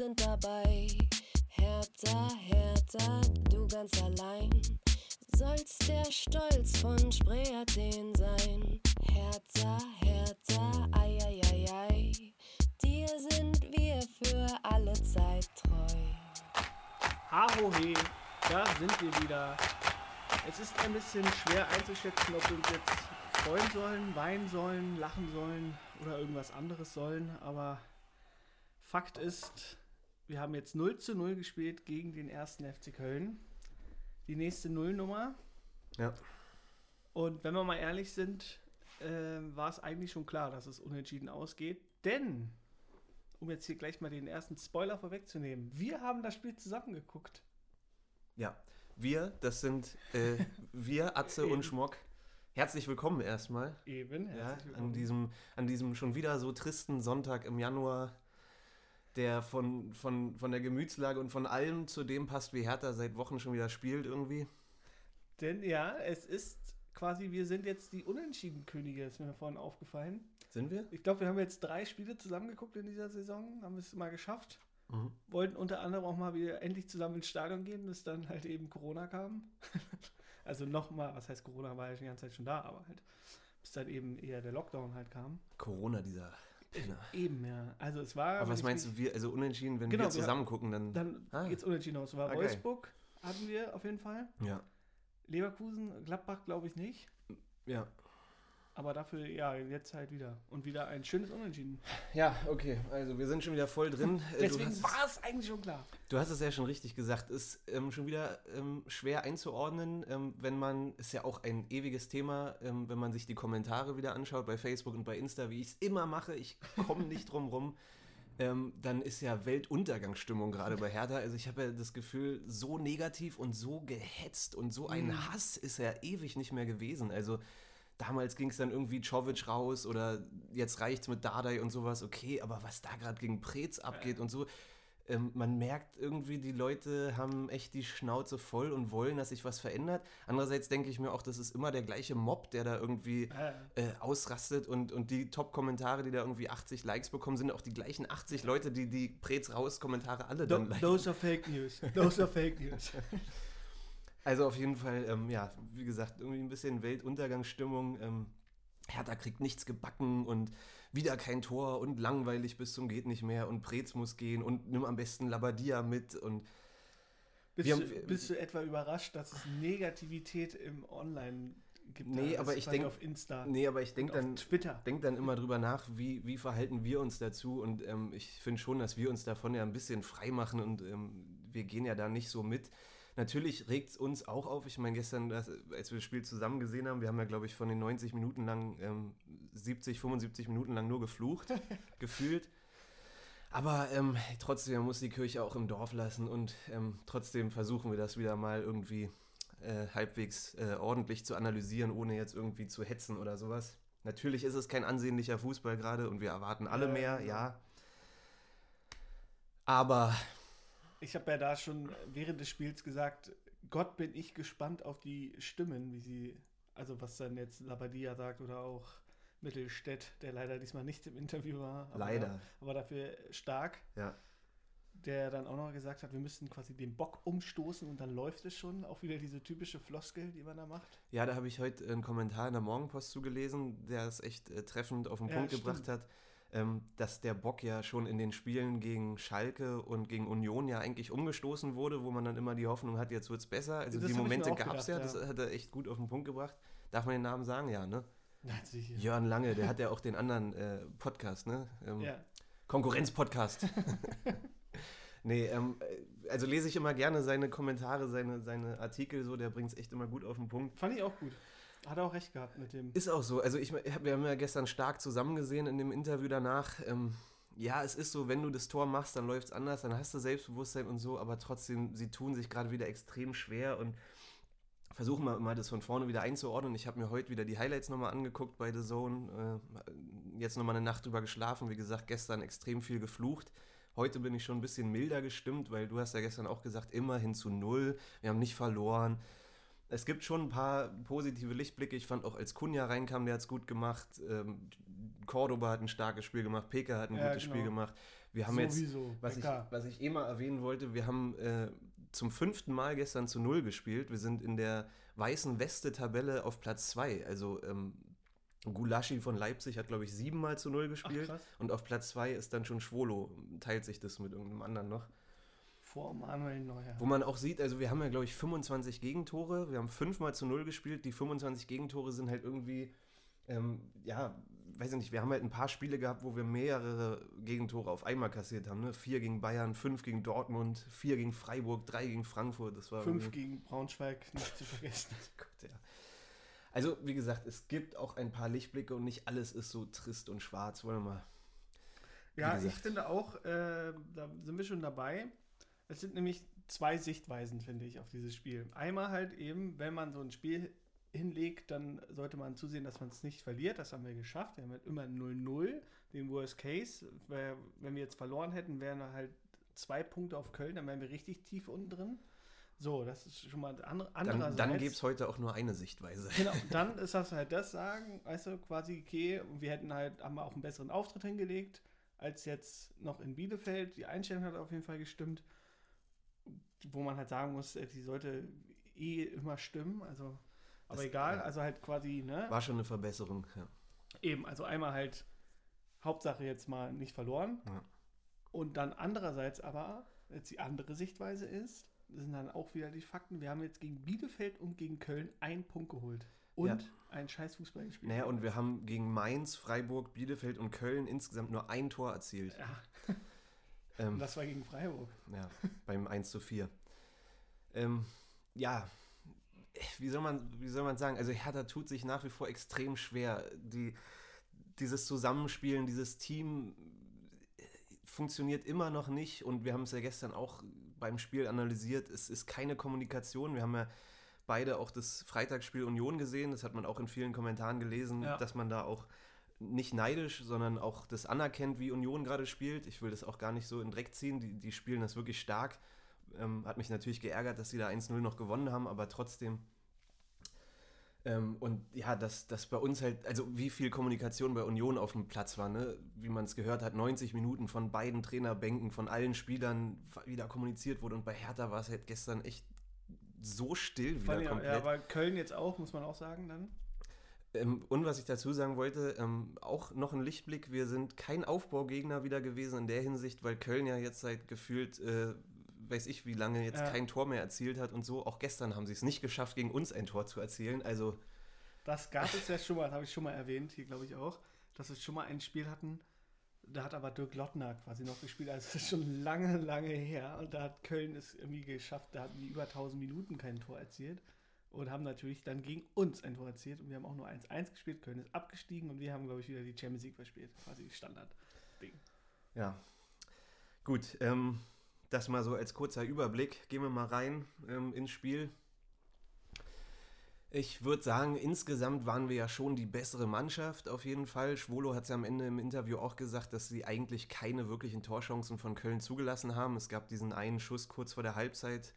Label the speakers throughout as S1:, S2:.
S1: sind dabei. Hertha, Hertha, du ganz allein. Sollst der Stolz von Spree Athen sein. Hertha, Hertha, ei, ei, ei, ei. Dir sind wir für alle Zeit treu.
S2: Hahohe, da sind wir wieder. Es ist ein bisschen schwer einzuschätzen, ob wir uns jetzt freuen sollen, weinen sollen, lachen sollen oder irgendwas anderes sollen. Aber Fakt ist, wir haben jetzt 0 zu 0 gespielt gegen den ersten FC Köln. Die nächste Nullnummer.
S3: Ja.
S2: Und wenn wir mal ehrlich sind, äh, war es eigentlich schon klar, dass es unentschieden ausgeht. Denn, um jetzt hier gleich mal den ersten Spoiler vorwegzunehmen, wir haben das Spiel zusammengeguckt.
S3: Ja. Wir, das sind äh, wir, Atze und Schmock. Herzlich willkommen erstmal.
S2: Eben,
S3: Ja,
S2: herzlich willkommen.
S3: an diesem, an diesem schon wieder so tristen Sonntag im Januar, der von, von, von der Gemütslage und von allem zu dem passt, wie Hertha seit Wochen schon wieder spielt irgendwie.
S2: Denn ja, es ist quasi, wir sind jetzt die Unentschieden-Könige, ist mir vorhin aufgefallen.
S3: Sind wir?
S2: Ich glaube, wir haben jetzt drei Spiele zusammengeguckt in dieser Saison, haben es mal geschafft.
S3: Mhm.
S2: Wollten unter anderem auch mal wieder endlich zusammen ins Stadion gehen, bis dann halt eben Corona kam. also nochmal, was heißt Corona, war ja schon die ganze Zeit schon da, aber halt, bis dann eben eher der Lockdown halt kam.
S3: Corona, dieser Penner.
S2: Eben, ja. Also es war.
S3: Aber was meinst du, wir, also unentschieden, wenn
S2: Genau,
S3: wir
S2: wir-
S3: zusammen gucken, dann.
S2: Dann
S3: Ah.
S2: geht's unentschieden aus. Es war
S3: Ah, geil.
S2: Wolfsburg, hatten wir auf jeden Fall.
S3: ja.
S2: Leverkusen, Gladbach glaube ich nicht.
S3: Ja.
S2: Aber dafür, ja, jetzt halt wieder. Und wieder ein schönes Unentschieden.
S3: Ja, okay. Also wir sind schon wieder voll drin. Äh,
S2: Deswegen war es eigentlich schon klar.
S3: du hast es ja schon richtig gesagt. Ist ähm, schon wieder ähm, schwer einzuordnen, ähm, wenn man, ist ja auch ein ewiges Thema, ähm, wenn man sich die Kommentare wieder anschaut bei Facebook und bei Insta, wie ich es immer mache. Ich komme nicht drum rum. Ähm, dann ist ja Weltuntergangsstimmung gerade bei Hertha. Also ich habe ja das Gefühl, so negativ und so gehetzt und so ein
S2: Mhm.
S3: Hass ist ja ewig nicht mehr gewesen. Also damals ging es dann irgendwie Czovic raus oder jetzt reicht's mit Dardai und sowas. Okay, aber was da gerade gegen Preetz abgeht und so, ähm, man merkt irgendwie, die Leute haben echt die Schnauze voll und wollen, dass sich was verändert. Andererseits denke ich mir auch, das ist immer der gleiche Mob, der da irgendwie
S2: Ja,
S3: äh, ausrastet und, und die Top-Kommentare, die da irgendwie 80 Likes bekommen, sind auch die gleichen 80 Leute, die die Preetz raus-Kommentare alle dann liken.
S2: Those are fake news. Those are fake news.
S3: Also auf jeden Fall, ähm, ja, wie gesagt, irgendwie ein bisschen Weltuntergangsstimmung. Ähm, Hertha kriegt nichts gebacken und wieder kein Tor und langweilig bis zum geht nicht mehr und Preetz muss gehen und nimm am besten Labadia mit und
S2: Bist,
S3: Wir
S2: du,
S3: haben-
S2: bist du etwa überrascht, dass es Negativität im Online gibt?
S3: Nee, aber ich
S2: quasi
S3: denk-
S2: auf Insta.
S3: nee, aber ich denke dann,
S2: Twitter.
S3: denk dann immer drüber nach, wie, wie verhalten wir uns dazu und ähm, ich finde schon, dass wir uns davon ja ein bisschen frei machen und ähm, wir gehen ja da nicht so mit. Natürlich regt es uns auch auf. Ich meine, gestern, das, als wir das Spiel zusammen gesehen haben, wir haben ja, glaube ich, von den 90 Minuten lang, ähm, 70, 75 Minuten lang nur geflucht, gefühlt. Aber ähm, trotzdem man muss die Kirche auch im Dorf lassen und ähm, trotzdem versuchen wir das wieder mal irgendwie äh, halbwegs äh, ordentlich zu analysieren, ohne jetzt irgendwie zu hetzen oder sowas. Natürlich ist es kein ansehnlicher Fußball gerade und wir erwarten alle
S2: Ja,
S3: mehr,
S2: ja.
S3: ja. Aber
S2: Ich habe ja da schon während des Spiels gesagt, Gott bin ich gespannt auf die Stimmen, wie sie, also was dann jetzt Labadia sagt oder auch Mittelstädt, der leider diesmal nicht im Interview war. Aber,
S3: Leider.
S2: Aber dafür stark,
S3: ja,
S2: der dann auch noch gesagt hat, wir müssten quasi den Bock umstoßen und dann läuft es schon. Auch wieder diese typische Floskel, die man da macht.
S3: Ja, da habe ich heute einen Kommentar in der Morgenpost zugelesen, der es echt äh, treffend auf den
S2: Ja,
S3: Punkt
S2: stimmt.
S3: gebracht hat, ähm, dass der Bock ja schon in den Spielen gegen Schalke und gegen Union ja eigentlich umgestoßen wurde, wo man dann immer die Hoffnung hat, jetzt wird es besser. Also
S2: Das
S3: die Momente gab es
S2: gedacht,
S3: ja, das
S2: ja.
S3: hat er echt gut auf den Punkt gebracht. Darf man den Namen sagen? Ja, ne?
S2: Na, sicher.
S3: Jörn Lange, der hat ja auch den anderen äh, Podcast, ne? Ähm,
S2: Ja.
S3: Konkurrenz-Podcast. nee, ähm, äh, also lese ich immer gerne seine Kommentare, seine, seine Artikel so, der bringt es echt immer gut auf den Punkt.
S2: Fand ich auch gut. Hat er auch recht gehabt mit dem.
S3: Ist auch so. Also ich, wir haben ja gestern stark zusammen gesehen in dem Interview danach. Ähm, ja, es ist so, wenn du das Tor machst, dann läuft es anders, dann hast du Selbstbewusstsein und so, aber trotzdem, sie tun sich gerade wieder extrem schwer und versuchen mal, mal das von vorne wieder einzuordnen. Ich habe mir heute wieder die Highlights nochmal angeguckt bei The Zone. Äh, jetzt nochmal eine Nacht drüber geschlafen. Wie gesagt, gestern extrem viel geflucht. Heute bin ich schon ein bisschen milder gestimmt, weil du hast ja gestern auch gesagt, immerhin zu null. Wir haben nicht verloren. Es gibt schon ein paar positive Lichtblicke. Ich fand auch, als Kunja reinkam, der hat es gut gemacht. Ähm, Cordoba hat ein starkes Spiel gemacht. Peka hat ein
S2: Ja,
S3: gutes
S2: genau.
S3: Spiel gemacht. Wir haben
S2: Sowieso,
S3: jetzt, was ich, was ich eh mal erwähnen wollte, wir haben äh, zum fünften Mal gestern zu Null gespielt. Wir sind in der weißen Weste-Tabelle auf Platz zwei. Also ähm, Gulaschi von Leipzig hat, glaube ich, siebenmal zu Null gespielt.
S2: krass.
S3: und auf Platz zwei ist dann schon Schwolo. Teilt sich das mit irgendeinem anderen noch.
S2: Vor Manuel Neuer.
S3: Wo man auch sieht, also wir haben ja, glaube ich, 25 Gegentore. Wir haben fünfmal zu null gespielt. Die 25 Gegentore sind halt irgendwie, ähm, ja, weiß ich nicht, wir haben halt ein paar Spiele gehabt, wo wir mehrere Gegentore auf einmal kassiert haben. Ne? Vier gegen Bayern, fünf gegen Dortmund, vier gegen Freiburg, drei gegen Frankfurt. Das war
S2: Fünf gegen Braunschweig, nicht zu vergessen.
S3: Gott, ja. Also, wie gesagt, es gibt auch ein paar Lichtblicke und nicht alles ist so trist und schwarz. Wollen wir mal.
S2: Ja,
S3: gesagt.
S2: ich finde auch, äh, da sind wir schon dabei. Es sind nämlich zwei Sichtweisen, finde ich, auf dieses Spiel. Einmal halt eben, wenn man so ein Spiel hinlegt, dann sollte man zusehen, dass man es nicht verliert. Das haben wir geschafft. Wir haben halt immer 0-0, den Worst Case. Wenn wir jetzt verloren hätten, wären wir halt zwei Punkte auf Köln, dann wären wir richtig tief unten drin. So, das ist schon mal andere,
S3: Dann, dann gäbe es heute auch nur eine Sichtweise.
S2: Genau, dann ist das halt das sagen, weißt du, quasi, okay, wir hätten halt, haben wir auch einen besseren Auftritt hingelegt, als jetzt noch in Bielefeld. Die Einstellung hat auf jeden Fall gestimmt, wo man halt sagen muss, äh, die sollte eh immer stimmen, also, aber
S3: Das-
S2: egal,
S3: ja.
S2: also halt quasi, ne?
S3: War schon eine Verbesserung. Ja.
S2: Eben, also einmal halt Hauptsache jetzt mal nicht verloren.
S3: Ja.
S2: Und dann andererseits aber, jetzt die andere Sichtweise ist, das sind dann auch wieder die Fakten, wir haben jetzt gegen Bielefeld und gegen Köln einen Punkt geholt. Und
S3: Ja.
S2: einen scheiß Fußball gespielt.
S3: Naja, und wir haben gegen Mainz, Freiburg, Bielefeld und Köln insgesamt nur ein Tor erzielt.
S2: Ja,
S3: Ähm,
S2: das war gegen Freiburg.
S3: ja, beim 1 zu 4. Ähm, ja, wie soll, man, wie soll man sagen? Also Hertha tut sich nach wie vor extrem schwer. Die, dieses Zusammenspielen, dieses Team äh, funktioniert immer noch nicht und wir haben es ja gestern auch beim Spiel analysiert. Es ist keine Kommunikation. Wir haben ja beide auch das Freitagsspiel Union gesehen. Das hat man auch in vielen Kommentaren gelesen,
S2: Ja.
S3: dass man da auch nicht neidisch, sondern auch das anerkennt, wie Union gerade spielt. Ich will das auch gar nicht so in Dreck ziehen. Die, die spielen das wirklich stark. Ähm, hat mich natürlich geärgert, dass sie da 1-0 noch gewonnen haben, aber trotzdem. Ähm, und ja, dass, dass bei uns halt, also wie viel Kommunikation bei Union auf dem Platz war, ne? wie man es gehört hat, 90 Minuten von beiden Trainerbänken, von allen Spielern wieder kommuniziert wurde. Und bei Hertha war es halt gestern echt so still wieder komplett.
S2: ja, aber Köln jetzt auch, muss man auch sagen dann.
S3: Ähm, und was ich dazu sagen wollte, ähm, auch noch ein Lichtblick, wir sind kein Aufbaugegner wieder gewesen in der Hinsicht, weil Köln ja jetzt seit gefühlt, äh, weiß ich wie lange, jetzt
S2: Ja.
S3: kein Tor mehr erzielt hat und so. Auch gestern haben sie es nicht geschafft, gegen uns ein Tor zu erzielen. Also,
S2: Das gab es ja schon mal, habe ich schon mal erwähnt, hier glaube ich auch, dass wir schon mal ein Spiel hatten, da hat aber Dirk Lottner quasi noch gespielt, also das ist schon lange, lange her und da hat Köln es irgendwie geschafft, da hatten die über 1000 Minuten kein Tor erzielt und haben natürlich dann gegen uns ein Tor erzielt und wir haben auch nur 1-1 gespielt, Köln ist abgestiegen und wir haben glaube ich wieder die Champions League verspielt, quasi Standard.
S3: ja. Gut, ähm, das mal so als kurzer Überblick. Gehen wir mal rein ähm, ins Spiel. Ich würde sagen, insgesamt waren wir ja schon die bessere Mannschaft auf jeden Fall. Schwolo hat es ja am Ende im Interview auch gesagt, dass sie eigentlich keine wirklichen Torchancen von Köln zugelassen haben. Es gab diesen einen Schuss kurz vor der Halbzeit,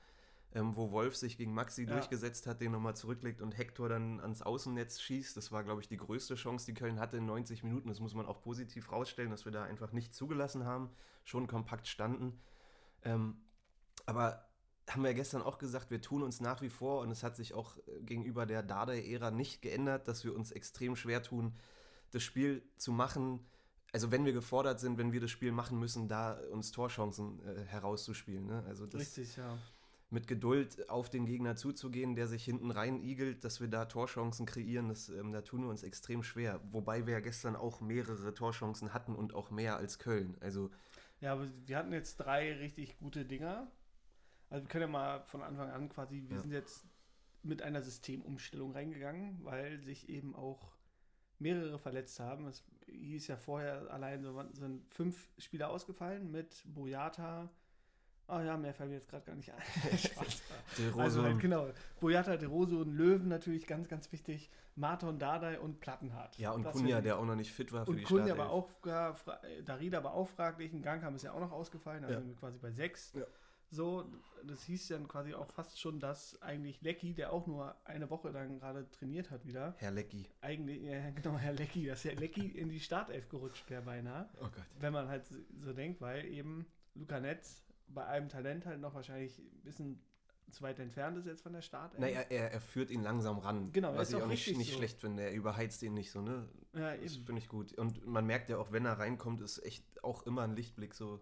S3: ähm, wo Wolf sich gegen Maxi
S2: Ja.
S3: durchgesetzt hat, den nochmal zurücklegt und Hector dann ans Außennetz schießt. Das war, glaube ich, die größte Chance, die Köln hatte in 90 Minuten. Das muss man auch positiv rausstellen, dass wir da einfach nicht zugelassen haben, schon kompakt standen. Ähm, aber haben wir ja gestern auch gesagt, wir tun uns nach wie vor und es hat sich auch äh, gegenüber der Dardai-Ära nicht geändert, dass wir uns extrem schwer tun, das Spiel zu machen. Also wenn wir gefordert sind, wenn wir das Spiel machen müssen, da uns Torchancen äh, herauszuspielen. Ne? Also das
S2: Richtig, ja.
S3: mit Geduld auf den Gegner zuzugehen, der sich hinten rein igelt, dass wir da Torchancen kreieren, das, ähm, da tun wir uns extrem schwer. Wobei wir ja gestern auch mehrere Torchancen hatten und auch mehr als Köln. Also
S2: Ja, aber wir hatten jetzt drei richtig gute Dinger. Also wir können ja mal von Anfang an quasi, wir
S3: Ja.
S2: sind jetzt mit einer Systemumstellung reingegangen, weil sich eben auch mehrere verletzt haben. Es hieß ja vorher allein so, sind fünf Spieler ausgefallen mit Boyata. Ah ja, mehr fällt mir jetzt gerade gar nicht ein.
S3: De
S2: Also
S3: Rosun-
S2: halt, genau. Boyata, De Rose und Löwen natürlich ganz, ganz wichtig. Marton Dardai und Plattenhardt.
S3: ja, und
S2: Das
S3: Kunja, der auch noch nicht fit war für
S2: und
S3: die
S2: Kunja war auch, äh, Darida war auch fraglich, ein Gang haben ist ja auch noch ausgefallen, also
S3: Ja.
S2: sind wir quasi bei sechs.
S3: Ja.
S2: So, das hieß dann quasi auch fast schon, dass eigentlich Lecky, der auch nur eine Woche dann gerade trainiert hat wieder,
S3: Herr Lecky.
S2: eigentlich, ja, genau, Herr Lecky, dass Herr Lecky in die Startelf gerutscht wäre beinahe.
S3: Oh Gott.
S2: Wenn man halt so- so denkt, weil eben Luca Netz bei allem Talent halt noch wahrscheinlich ein bisschen zu weit entfernt ist jetzt von der Startelf.
S3: Naja, er, er führt ihn langsam ran.
S2: Genau,
S3: was
S2: ist
S3: ich
S2: auch
S3: auch nicht, nicht
S2: so.
S3: schlecht finde. Er überheizt ihn nicht so, ne?
S2: ja,
S3: Das
S2: eben.
S3: finde ich gut. Und man merkt ja auch, wenn er reinkommt, ist echt auch immer ein Lichtblick so.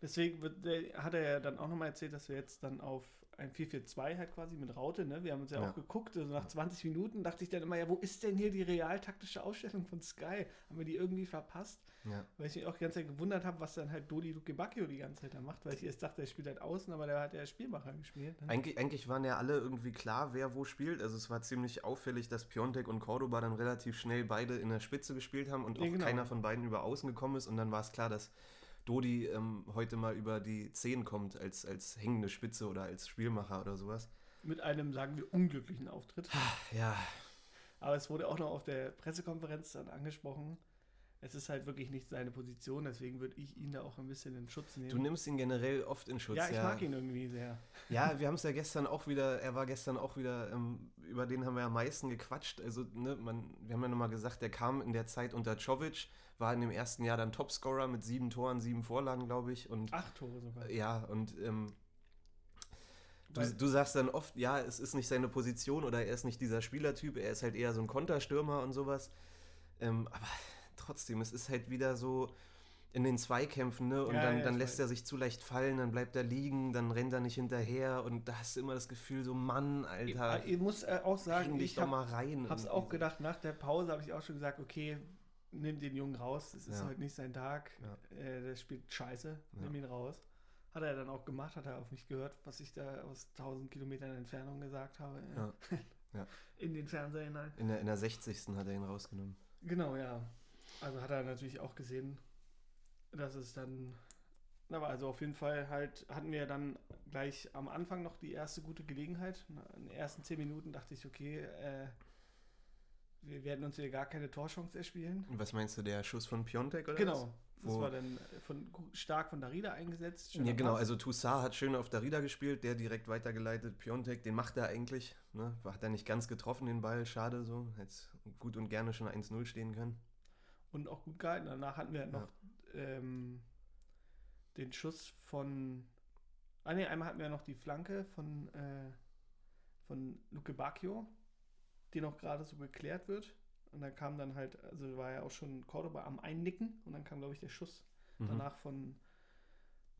S2: Deswegen wird, hat er ja dann auch nochmal erzählt, dass wir jetzt dann auf ein 4-4-2 halt quasi mit Raute, ne? Wir haben uns ja,
S3: Ja.
S2: auch geguckt, also nach 20 Minuten dachte ich dann immer, ja, wo ist denn hier die realtaktische Ausstellung von Sky? Haben wir die irgendwie verpasst?
S3: Ja.
S2: Weil ich mich auch die ganze Zeit gewundert habe, was dann halt Dodi Luke Bacchio die ganze Zeit da macht, weil ich erst dachte, er spielt halt außen, aber der hat ja Spielmacher gespielt. Ne?
S3: Eigentlich, eigentlich waren ja alle irgendwie klar, wer wo spielt. Also es war ziemlich auffällig, dass Piontek und Cordoba dann relativ schnell beide in der Spitze gespielt haben und
S2: Ja,
S3: auch
S2: genau.
S3: keiner von beiden über außen gekommen ist. Und dann war es klar, dass Dodi ähm, heute mal über die 10 kommt als, als hängende Spitze oder als Spielmacher oder sowas.
S2: Mit einem, sagen wir, unglücklichen Auftritt.
S3: Ja,
S2: Aber es wurde auch noch auf der Pressekonferenz dann angesprochen. Es ist halt wirklich nicht seine Position, deswegen würde ich ihn da auch ein bisschen in Schutz nehmen.
S3: du nimmst ihn generell oft in Schutz.
S2: ja, ich mag ihn irgendwie sehr.
S3: Ja, wir haben es ja gestern auch wieder, er war gestern auch wieder, ähm, über den haben wir am meisten gequatscht. Also, ne, man, wir haben ja nochmal gesagt, der kam in der Zeit unter Czovic, war in dem ersten Jahr dann Topscorer mit sieben Toren, sieben Vorlagen, glaube ich. Und
S2: Acht Tore sogar.
S3: ja, und ähm, du, du sagst dann oft, ja, es ist nicht seine Position oder er ist nicht dieser Spielertyp, er ist halt eher so ein Konterstürmer und sowas. Ähm, aber trotzdem, es ist halt wieder so in den Zweikämpfen, ne? Und
S2: Ja,
S3: dann,
S2: ja,
S3: dann lässt
S2: weiß.
S3: er sich zu leicht fallen, dann bleibt er liegen, dann rennt er nicht hinterher und da hast du immer das Gefühl, so Mann, Alter,
S2: Ich, ich muss äh, auch sagen, ich habe
S3: mal rein.
S2: es
S3: irgendwie.
S2: auch gedacht, nach der Pause habe ich auch schon gesagt, okay, nimm den Jungen raus, es ist
S3: Ja.
S2: heute nicht sein Tag,
S3: Ja.
S2: äh, der spielt scheiße, nimm ihn raus. Hat er dann auch gemacht, hat er auf mich gehört, was ich da aus 1000 Kilometern Entfernung gesagt habe. äh,
S3: Ja. Ja.
S2: In den Fernseher hinein.
S3: In der, in der 60. hat er ihn rausgenommen.
S2: Genau, ja. Also hat er natürlich auch gesehen, dass es dann. Aber also auf jeden Fall halt hatten wir dann gleich am Anfang noch die erste gute Gelegenheit. In den ersten zehn Minuten dachte ich, okay, äh, wir werden uns hier gar keine Torchance erspielen.
S3: Und was meinst du, der Schuss von Piontek oder
S2: Genau. Das
S3: Wo-
S2: war dann von, gu- stark von Darida eingesetzt.
S3: was? Ja, genau.
S2: Pass.
S3: Also Toussaint hat schön auf Darida gespielt, der direkt weitergeleitet. Piontek, den macht er eigentlich. Ne? Hat er nicht ganz getroffen, den Ball. Schade so. Hätte gut und gerne schon 1-0 stehen können.
S2: Und auch gut gehalten. Danach hatten wir noch ähm, den Schuss von. Ah ne, einmal hatten wir noch die Flanke von, äh, von Luke Bacchio, die noch gerade so geklärt wird. Und dann kam dann halt, also war ja auch schon Cordoba am Einnicken und dann kam, glaube ich, der Schuss
S3: Mhm.
S2: danach von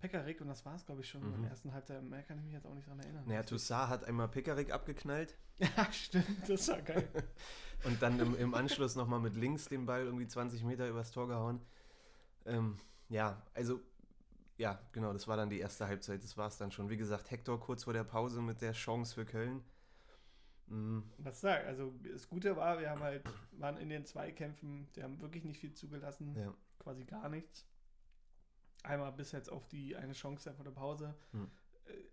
S2: Pekarik und das war es, glaube ich, schon
S3: Mhm.
S2: in der ersten Halbzeit. Mehr kann ich mich jetzt auch nicht dran erinnern.
S3: Naja, Toussaint hat einmal Pekarik abgeknallt
S2: ja, stimmt, das war geil.
S3: und dann im, im Anschluss nochmal mit links den Ball irgendwie 20 Meter übers Tor gehauen. Ähm, ja, also, ja, genau, das war dann die erste Halbzeit. Das war es dann schon. Wie gesagt, Hector kurz vor der Pause mit der Chance für Köln. Mhm.
S2: Was sag, also das Gute war, wir haben halt, waren in den Zweikämpfen, wir haben wirklich nicht viel zugelassen.
S3: Ja.
S2: quasi gar nichts. Einmal bis jetzt auf die eine Chance vor der Pause.
S3: Hm.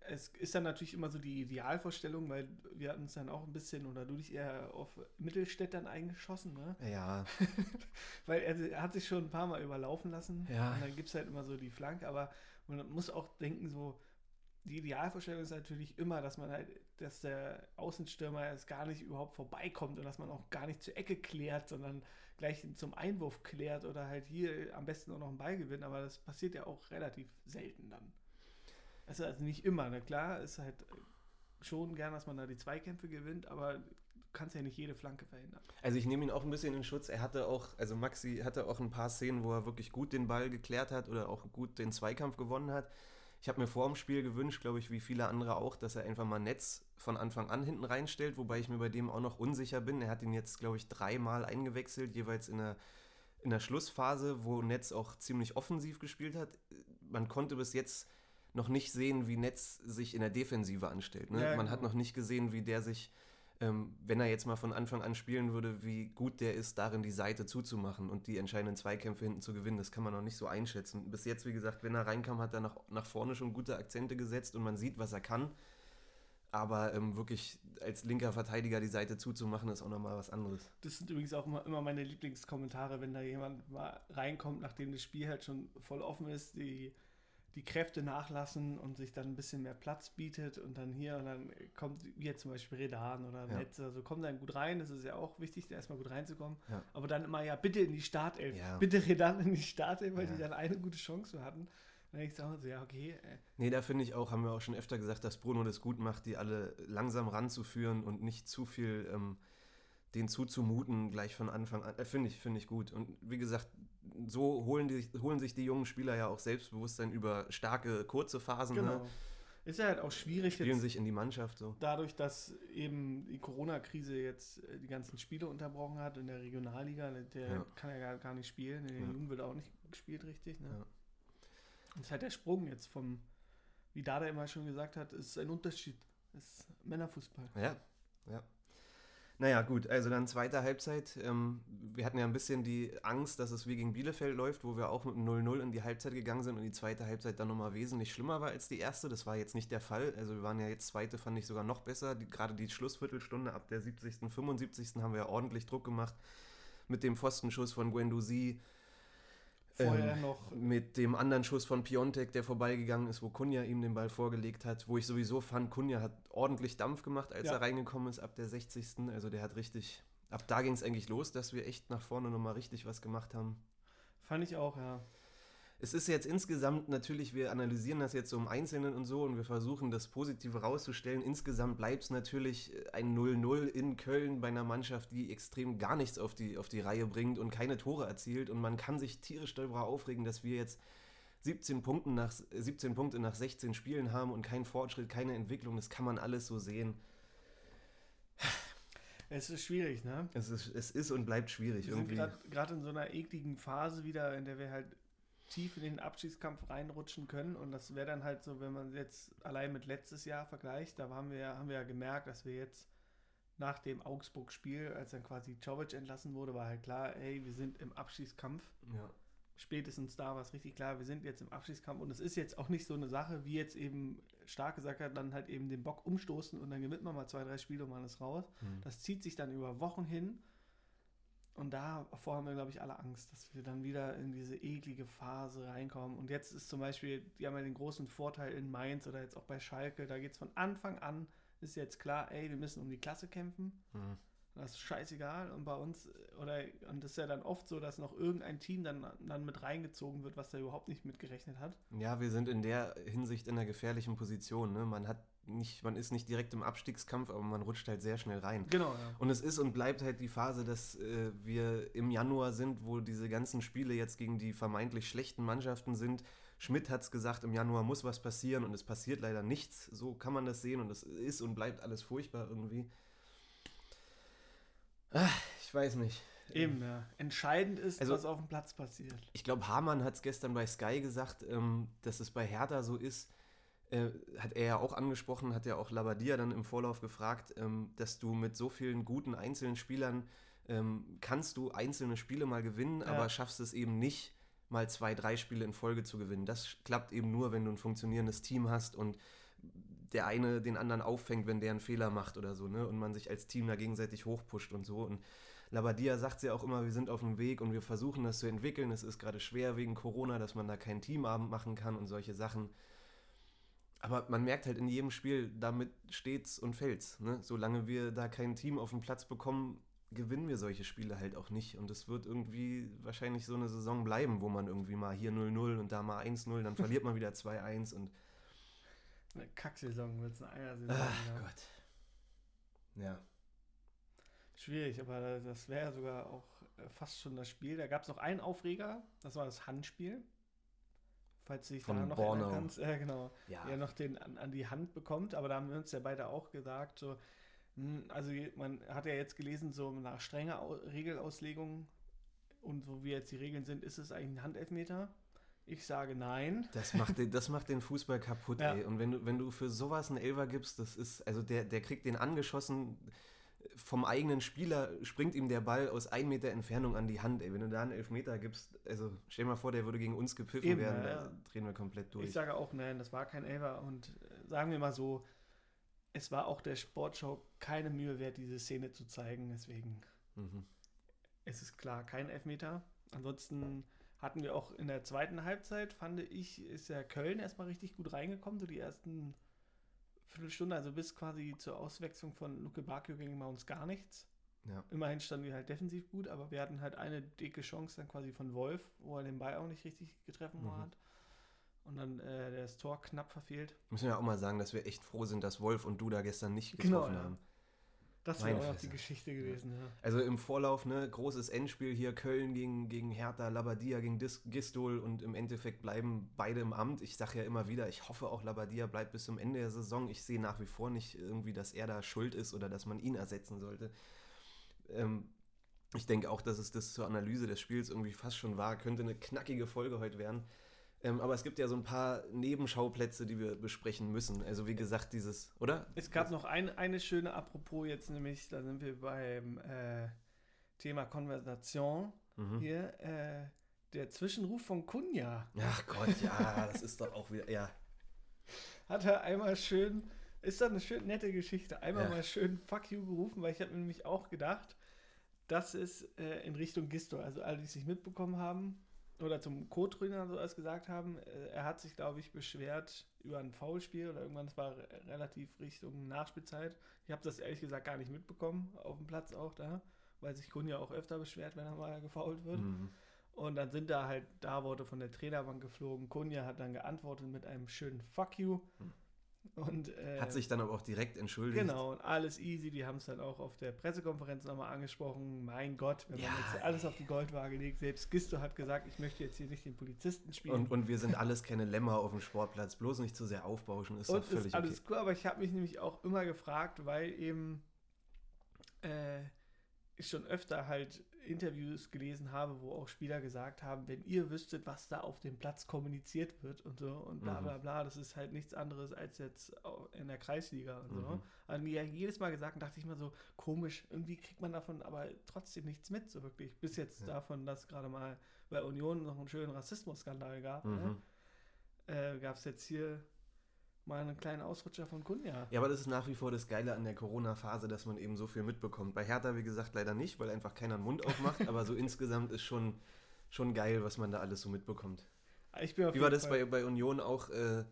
S2: Es ist dann natürlich immer so die Idealvorstellung, weil wir hatten uns dann auch ein bisschen, oder du dich eher auf Mittelstädtern eingeschossen, ne?
S3: Ja,
S2: Weil er, er hat sich schon ein paar Mal überlaufen lassen.
S3: Ja.
S2: Und dann gibt es halt immer so die Flanke, aber man muss auch denken, so, die Idealvorstellung ist natürlich immer, dass man halt, dass der Außenstürmer erst gar nicht überhaupt vorbeikommt und dass man auch gar nicht zur Ecke klärt, sondern gleich zum Einwurf klärt oder halt hier am besten auch noch einen Ball gewinnt, aber das passiert ja auch relativ selten dann. Also, also nicht immer, ne? klar, ist halt schon gern, dass man da die Zweikämpfe gewinnt, aber du kannst ja nicht jede Flanke verhindern.
S3: Also ich nehme ihn auch ein bisschen in Schutz. Er hatte auch, also Maxi hatte auch ein paar Szenen, wo er wirklich gut den Ball geklärt hat oder auch gut den Zweikampf gewonnen hat. Ich habe mir vor dem Spiel gewünscht, glaube ich, wie viele andere auch, dass er einfach mal Netz von Anfang an hinten reinstellt, wobei ich mir bei dem auch noch unsicher bin. Er hat ihn jetzt, glaube ich, dreimal eingewechselt, jeweils in der, in der Schlussphase, wo Netz auch ziemlich offensiv gespielt hat. Man konnte bis jetzt noch nicht sehen, wie Netz sich in der Defensive anstellt. Ne?
S2: Ja,
S3: Man
S2: genau.
S3: hat noch nicht gesehen, wie der sich ähm, wenn er jetzt mal von Anfang an spielen würde, wie gut der ist, darin die Seite zuzumachen und die entscheidenden Zweikämpfe hinten zu gewinnen, das kann man noch nicht so einschätzen. Bis jetzt, wie gesagt, wenn er reinkam, hat er nach, nach vorne schon gute Akzente gesetzt und man sieht, was er kann. Aber ähm, wirklich als linker Verteidiger die Seite zuzumachen, ist auch nochmal was anderes.
S2: Das sind übrigens auch immer, immer meine Lieblingskommentare, wenn da jemand mal reinkommt, nachdem das Spiel halt schon voll offen ist, die die Kräfte nachlassen und sich dann ein bisschen mehr Platz bietet und dann hier und dann kommt, wie jetzt zum Beispiel Redan oder
S3: Ja.
S2: Netz, also kommt dann gut rein, das ist ja auch wichtig, da erstmal gut reinzukommen,
S3: Ja.
S2: aber dann immer, ja, bitte in die Startelf,
S3: Ja.
S2: bitte Redan in die Startelf, weil die dann eine gute Chance hatten. Dann ich so, ja, okay, äh,
S3: Nee, da finde ich auch, haben wir auch schon öfter gesagt, dass Bruno das gut macht, die alle langsam ranzuführen und nicht zu viel ähm, denen zuzumuten, gleich von Anfang an. Äh, finde ich, finde ich gut. Und wie gesagt, so holen, die, holen sich die jungen Spieler ja auch Selbstbewusstsein über starke, kurze Phasen.
S2: genau.
S3: Ne?
S2: Ist ja halt auch schwierig
S3: Spielen
S2: jetzt,
S3: sich in die Mannschaft so.
S2: dadurch, dass eben die Corona-Krise jetzt äh, die ganzen Spiele unterbrochen hat in der Regionalliga, der
S3: Ja.
S2: kann ja gar, gar nicht spielen, in der
S3: Ja.
S2: Jugend wird auch nicht gespielt richtig. Ne?
S3: Ja.
S2: Und es ist halt der Sprung jetzt vom, wie Dada immer schon gesagt hat, ist ein Unterschied. Das ist Männerfußball.
S3: Ja, ja. Naja, gut, also dann zweite Halbzeit. Ähm, wir hatten ja ein bisschen die Angst, dass es wie gegen Bielefeld läuft, wo wir auch mit einem 0-0 in die Halbzeit gegangen sind und die zweite Halbzeit dann nochmal wesentlich schlimmer war als die erste. Das war jetzt nicht der Fall. Also wir waren ja jetzt zweite, fand ich sogar noch besser. Die, gerade die Schlussviertelstunde ab der 70., 75. haben wir ja ordentlich Druck gemacht mit dem Pfostenschuss von Guendouzi.
S2: Vorher
S3: Ähm,
S2: noch,
S3: Mit dem anderen Schuss von Piontek, der vorbeigegangen ist, wo Kunja ihm den Ball vorgelegt hat, wo ich sowieso fand, Kunja hat ordentlich Dampf gemacht, als
S2: Ja.
S3: er reingekommen ist ab der 60. Also der hat richtig, ab da ging es eigentlich los, dass wir echt nach vorne nochmal richtig was gemacht haben.
S2: fand ich auch, ja.
S3: Es ist jetzt insgesamt natürlich, wir analysieren das jetzt so im Einzelnen und so und wir versuchen das Positive rauszustellen. Insgesamt bleibt es natürlich äh, ein 0-0 in Köln bei einer Mannschaft, die extrem gar nichts auf die, auf die Reihe bringt und keine Tore erzielt. Und man kann sich tierisch darüber aufregen, dass wir jetzt 17, Punkten nach, 17 Punkte nach 16 Spielen haben und keinen Fortschritt, keine Entwicklung. Das kann man alles so sehen.
S2: Es ist schwierig, ne?
S3: Es ist, es ist und bleibt schwierig
S2: Wir sind
S3: irgendwie.
S2: gerade in so einer ekligen Phase wieder, in der wir halt tief in den Abschiedskampf reinrutschen können. Und das wäre dann halt so, wenn man jetzt allein mit letztes Jahr vergleicht, da haben wir, ja- haben wir ja gemerkt, dass wir jetzt nach dem Augsburg-Spiel, als dann quasi Jovic entlassen wurde, war halt klar, hey, wir sind im Abschiedskampf.
S3: Ja.
S2: Spätestens da war es richtig klar, wir sind jetzt im Abschiedskampf. Und es ist jetzt auch nicht so eine Sache, wie jetzt eben stark gesagt hat, dann halt eben den Bock umstoßen und dann gewinnt man mal zwei, drei Spiele und man ist raus.
S3: Hm.
S2: Das zieht sich dann über Wochen hin. Und davor haben wir, glaube ich, alle Angst, dass wir dann wieder in diese eklige Phase reinkommen. Und jetzt ist zum Beispiel, die haben ja den großen Vorteil in Mainz oder jetzt auch bei Schalke, da geht es von Anfang an, ist jetzt klar, ey, wir müssen um die Klasse kämpfen.
S3: Hm.
S2: Das ist scheißegal. Und bei uns, oder, und das ist ja dann oft so, dass noch irgendein Team dann, dann mit reingezogen wird, was da überhaupt nicht mitgerechnet hat.
S3: Ja, wir sind in der Hinsicht in einer gefährlichen Position. Ne? Man hat nicht, man ist nicht direkt im Abstiegskampf, aber man rutscht halt sehr schnell rein.
S2: Genau, ja.
S3: Und es ist und bleibt halt die Phase, dass äh, wir im Januar sind, wo diese ganzen Spiele jetzt gegen die vermeintlich schlechten Mannschaften sind. Schmidt hat es gesagt, im Januar muss was passieren und es passiert leider nichts. So kann man das sehen und es ist und bleibt alles furchtbar irgendwie. Ah, ich weiß nicht.
S2: Eben, ja. Entscheidend ist,
S3: Also-
S2: was auf dem Platz passiert.
S3: Ich glaube, Hamann hat es gestern bei Sky gesagt, ähm, dass es bei Hertha so ist. Äh, hat er ja auch angesprochen, hat ja auch Labadia dann im Vorlauf gefragt, ähm, dass du mit so vielen guten einzelnen Spielern ähm, kannst du einzelne Spiele mal gewinnen,
S2: Ja.
S3: aber schaffst es eben nicht, mal zwei, drei Spiele in Folge zu gewinnen. Das klappt eben nur, wenn du ein funktionierendes Team hast und der eine den anderen auffängt, wenn der einen Fehler macht oder so, ne? Und man sich als Team da gegenseitig hochpusht und so. Und Labadia sagt ja auch immer, wir sind auf dem Weg und wir versuchen das zu entwickeln. Es ist gerade schwer wegen Corona, dass man da keinen Teamabend machen kann und solche Sachen. Aber man merkt halt in jedem Spiel, damit steht's und fällt's. Ne? Solange wir da kein Team auf den Platz bekommen, gewinnen wir solche Spiele halt auch nicht. Und es wird irgendwie wahrscheinlich so eine Saison bleiben, wo man irgendwie mal hier 0-0 und da mal 1-0, dann verliert man wieder 2-1 und
S2: Eine Kacksaison wird es eine Eiersaison.
S3: ach
S2: ja.
S3: Gott. Ja.
S2: Schwierig, aber das wäre ja sogar auch äh, fast schon das Spiel. Da gab es noch einen Aufreger, das war das Handspiel. Falls du dich daran noch
S3: Bornau.
S2: erinnern kannst. Äh, genau.
S3: Ja.
S2: Der noch den an, an die Hand bekommt, aber da haben wir uns ja beide auch gesagt, so, hm, also man hat ja jetzt gelesen, so nach strenger Au Regelauslegung und so wie jetzt die Regeln sind, ist es eigentlich ein Handelfmeter. Ich sage nein.
S3: Das macht, den, das macht den Fußball kaputt,
S2: Ja.
S3: ey. Und wenn du, wenn du für sowas einen Elfer gibst, das ist, also der, der kriegt den angeschossen vom eigenen Spieler, springt ihm der Ball aus ein Meter Entfernung an die Hand, ey. Wenn du da einen Elfmeter gibst, also stell dir mal vor, der würde gegen uns gepfiffen
S2: Eben,
S3: werden,
S2: ja,
S3: da drehen wir komplett durch.
S2: Ich sage auch nein, das war kein Elfer und äh, sagen wir mal so, es war auch der Sportschau keine Mühe wert, diese Szene zu zeigen, deswegen
S3: Mhm.
S2: es ist klar kein Elfmeter. Ansonsten hatten wir auch in der zweiten Halbzeit, fand ich, ist ja Köln erstmal richtig gut reingekommen, so die ersten Viertelstunde, also bis quasi zur Auswechslung von Luke Bakio ging bei uns gar nichts.
S3: Ja.
S2: Immerhin standen wir halt defensiv gut, aber wir hatten halt eine dicke Chance dann quasi von Wolf, wo er den Ball auch nicht richtig getroffen
S3: Mhm.
S2: hat. Und dann äh, das Tor knapp verfehlt.
S3: Müssen wir auch mal sagen, dass wir echt froh sind, dass Wolf und du da gestern nicht
S2: Genau,
S3: getroffen
S2: ja.
S3: haben.
S2: Das wäre auch noch die. Geschichte gewesen, ja.
S3: Also im Vorlauf, ne, großes Endspiel hier, Köln gegen, gegen Hertha, Labadia gegen Dis Gistol und im Endeffekt bleiben beide im Amt. Ich sage ja immer wieder, ich hoffe auch Labadia bleibt bis zum Ende der Saison. Ich sehe nach wie vor nicht irgendwie, dass er da schuld ist oder dass man ihn ersetzen sollte. Ähm, ich denke auch, dass es das zur Analyse des Spiels irgendwie fast schon war. Könnte eine knackige Folge heute werden. Ähm, aber es gibt ja so ein paar Nebenschauplätze, die wir besprechen müssen. Also wie gesagt, dieses, oder?
S2: Es gab noch ein, eine schöne, apropos jetzt nämlich, da sind wir beim äh, Thema Konversation
S3: Mhm.
S2: hier, äh, der Zwischenruf von Kunja.
S3: Ach Gott, ja, das ist doch auch wieder, ja.
S2: Hat er einmal schön, ist doch eine schön nette Geschichte, einmal
S3: Ja.
S2: mal schön Fuck you gerufen, weil ich habe nämlich auch gedacht, das ist äh, in Richtung Gisto, also alle, die es nicht mitbekommen haben oder zum Co-Trainer so als gesagt haben, äh, er hat sich, glaube ich, beschwert über ein Foulspiel oder irgendwann, es war re relativ Richtung Nachspielzeit. Ich habe das ehrlich gesagt gar nicht mitbekommen, auf dem Platz auch da, weil sich Kunja auch öfter beschwert, wenn er mal gefoult wird.
S3: Mhm.
S2: Und dann sind da halt da Worte von der Trainerbank geflogen. Kunja hat dann geantwortet mit einem schönen Fuck you. Und, äh.
S3: Hat sich dann aber auch direkt entschuldigt.
S2: Genau, und alles easy. Die haben es dann auch auf der Pressekonferenz nochmal angesprochen. Mein Gott, wenn
S3: Ja,
S2: man jetzt alles auf die Goldwaage legt. Selbst Gisto hat gesagt, ich möchte jetzt hier nicht den Polizisten spielen.
S3: Und, und wir sind alles keine Lämmer auf dem Sportplatz. Bloß nicht zu sehr aufbauschen, ist
S2: Und
S3: doch völlig
S2: ist alles
S3: okay.
S2: cool, aber ich habe mich nämlich auch immer gefragt, weil eben äh, ich schon öfter halt Interviews gelesen habe, wo auch Spieler gesagt haben, wenn ihr wüsstet, was da auf dem Platz kommuniziert wird und so und bla
S3: Mhm.
S2: bla bla, das ist halt nichts anderes als jetzt in der Kreisliga und so.
S3: Mhm.
S2: Haben die ja jedes Mal gesagt dachte ich mal so, komisch, irgendwie kriegt man davon aber trotzdem nichts mit, so wirklich. Bis jetzt
S3: Ja.
S2: davon, dass gerade mal bei Union noch einen schönen Rassismusskandal gab,
S3: Mhm.
S2: ne? äh, gab es jetzt hier mal einen kleinen Ausrutscher von Kunja.
S3: Ja, aber das ist nach wie vor das Geile an der Corona-Phase, dass man eben so viel mitbekommt. Bei Hertha, wie gesagt, leider nicht, weil einfach keiner den Mund aufmacht. aber so insgesamt ist schon, schon geil, was man da alles so mitbekommt.
S2: Ich bin auf
S3: Wie war das bei, bei Union auch? Äh,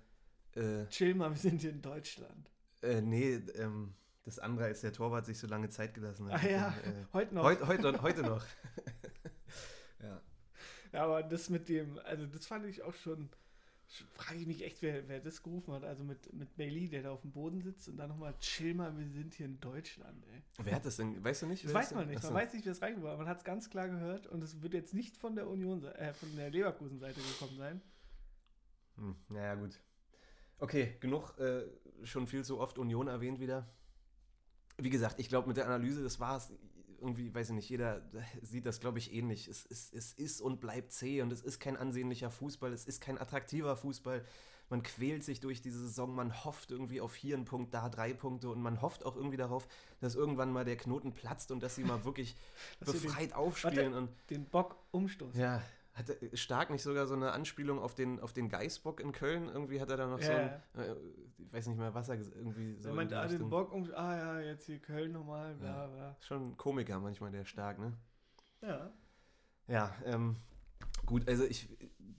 S3: äh,
S2: Chill mal, wir sind hier in Deutschland.
S3: äh, nee, ähm, das andere, als der Torwart sich so lange Zeit gelassen hat.
S2: Ah ja,
S3: Äh,
S2: heute noch.
S3: heute, heute, heute noch. ja.
S2: Ja, aber das mit dem, also das fand ich auch schon, frage ich mich echt, wer, wer das gerufen hat. Also mit, mit Bailey, der da auf dem Boden sitzt und dann nochmal, chill mal, wir sind hier in Deutschland, ey.
S3: Wer hat das denn? Weißt du nicht?
S2: Das weiß man nicht. Man weiß nicht, wer es reingebracht hat. Man hat es ganz klar gehört und es wird jetzt nicht von der Union, äh, von der Leverkusen-Seite gekommen sein.
S3: Hm, naja, gut. Okay, genug, äh, schon viel zu oft Union erwähnt wieder. Wie gesagt, ich glaube, mit der Analyse, das war es. Irgendwie, weiß ich nicht, jeder sieht das, glaube ich, ähnlich. Es ist, es ist und bleibt zäh und es ist kein ansehnlicher Fußball, es ist kein attraktiver Fußball. Man quält sich durch diese Saison, man hofft irgendwie auf hier einen Punkt, da drei Punkte und man hofft auch irgendwie darauf, dass irgendwann mal der Knoten platzt und dass sie mal wirklich
S2: sie den-
S3: befreit aufspielen. Und
S2: Den Bock umstoßen.
S3: ja, hat er- Stark nicht sogar so eine Anspielung auf den, auf den Geißbock in Köln? Irgendwie hat er da noch so
S2: Ja,
S3: ein, äh, ich weiß nicht mehr, was er irgendwie so.
S2: er
S3: in
S2: meint, ah, den. Bock um, ah ja, jetzt hier Köln nochmal, bla bla.
S3: Schon ein Komiker manchmal, der Stark, ne?
S2: Ja.
S3: Ja, ähm, gut, also ich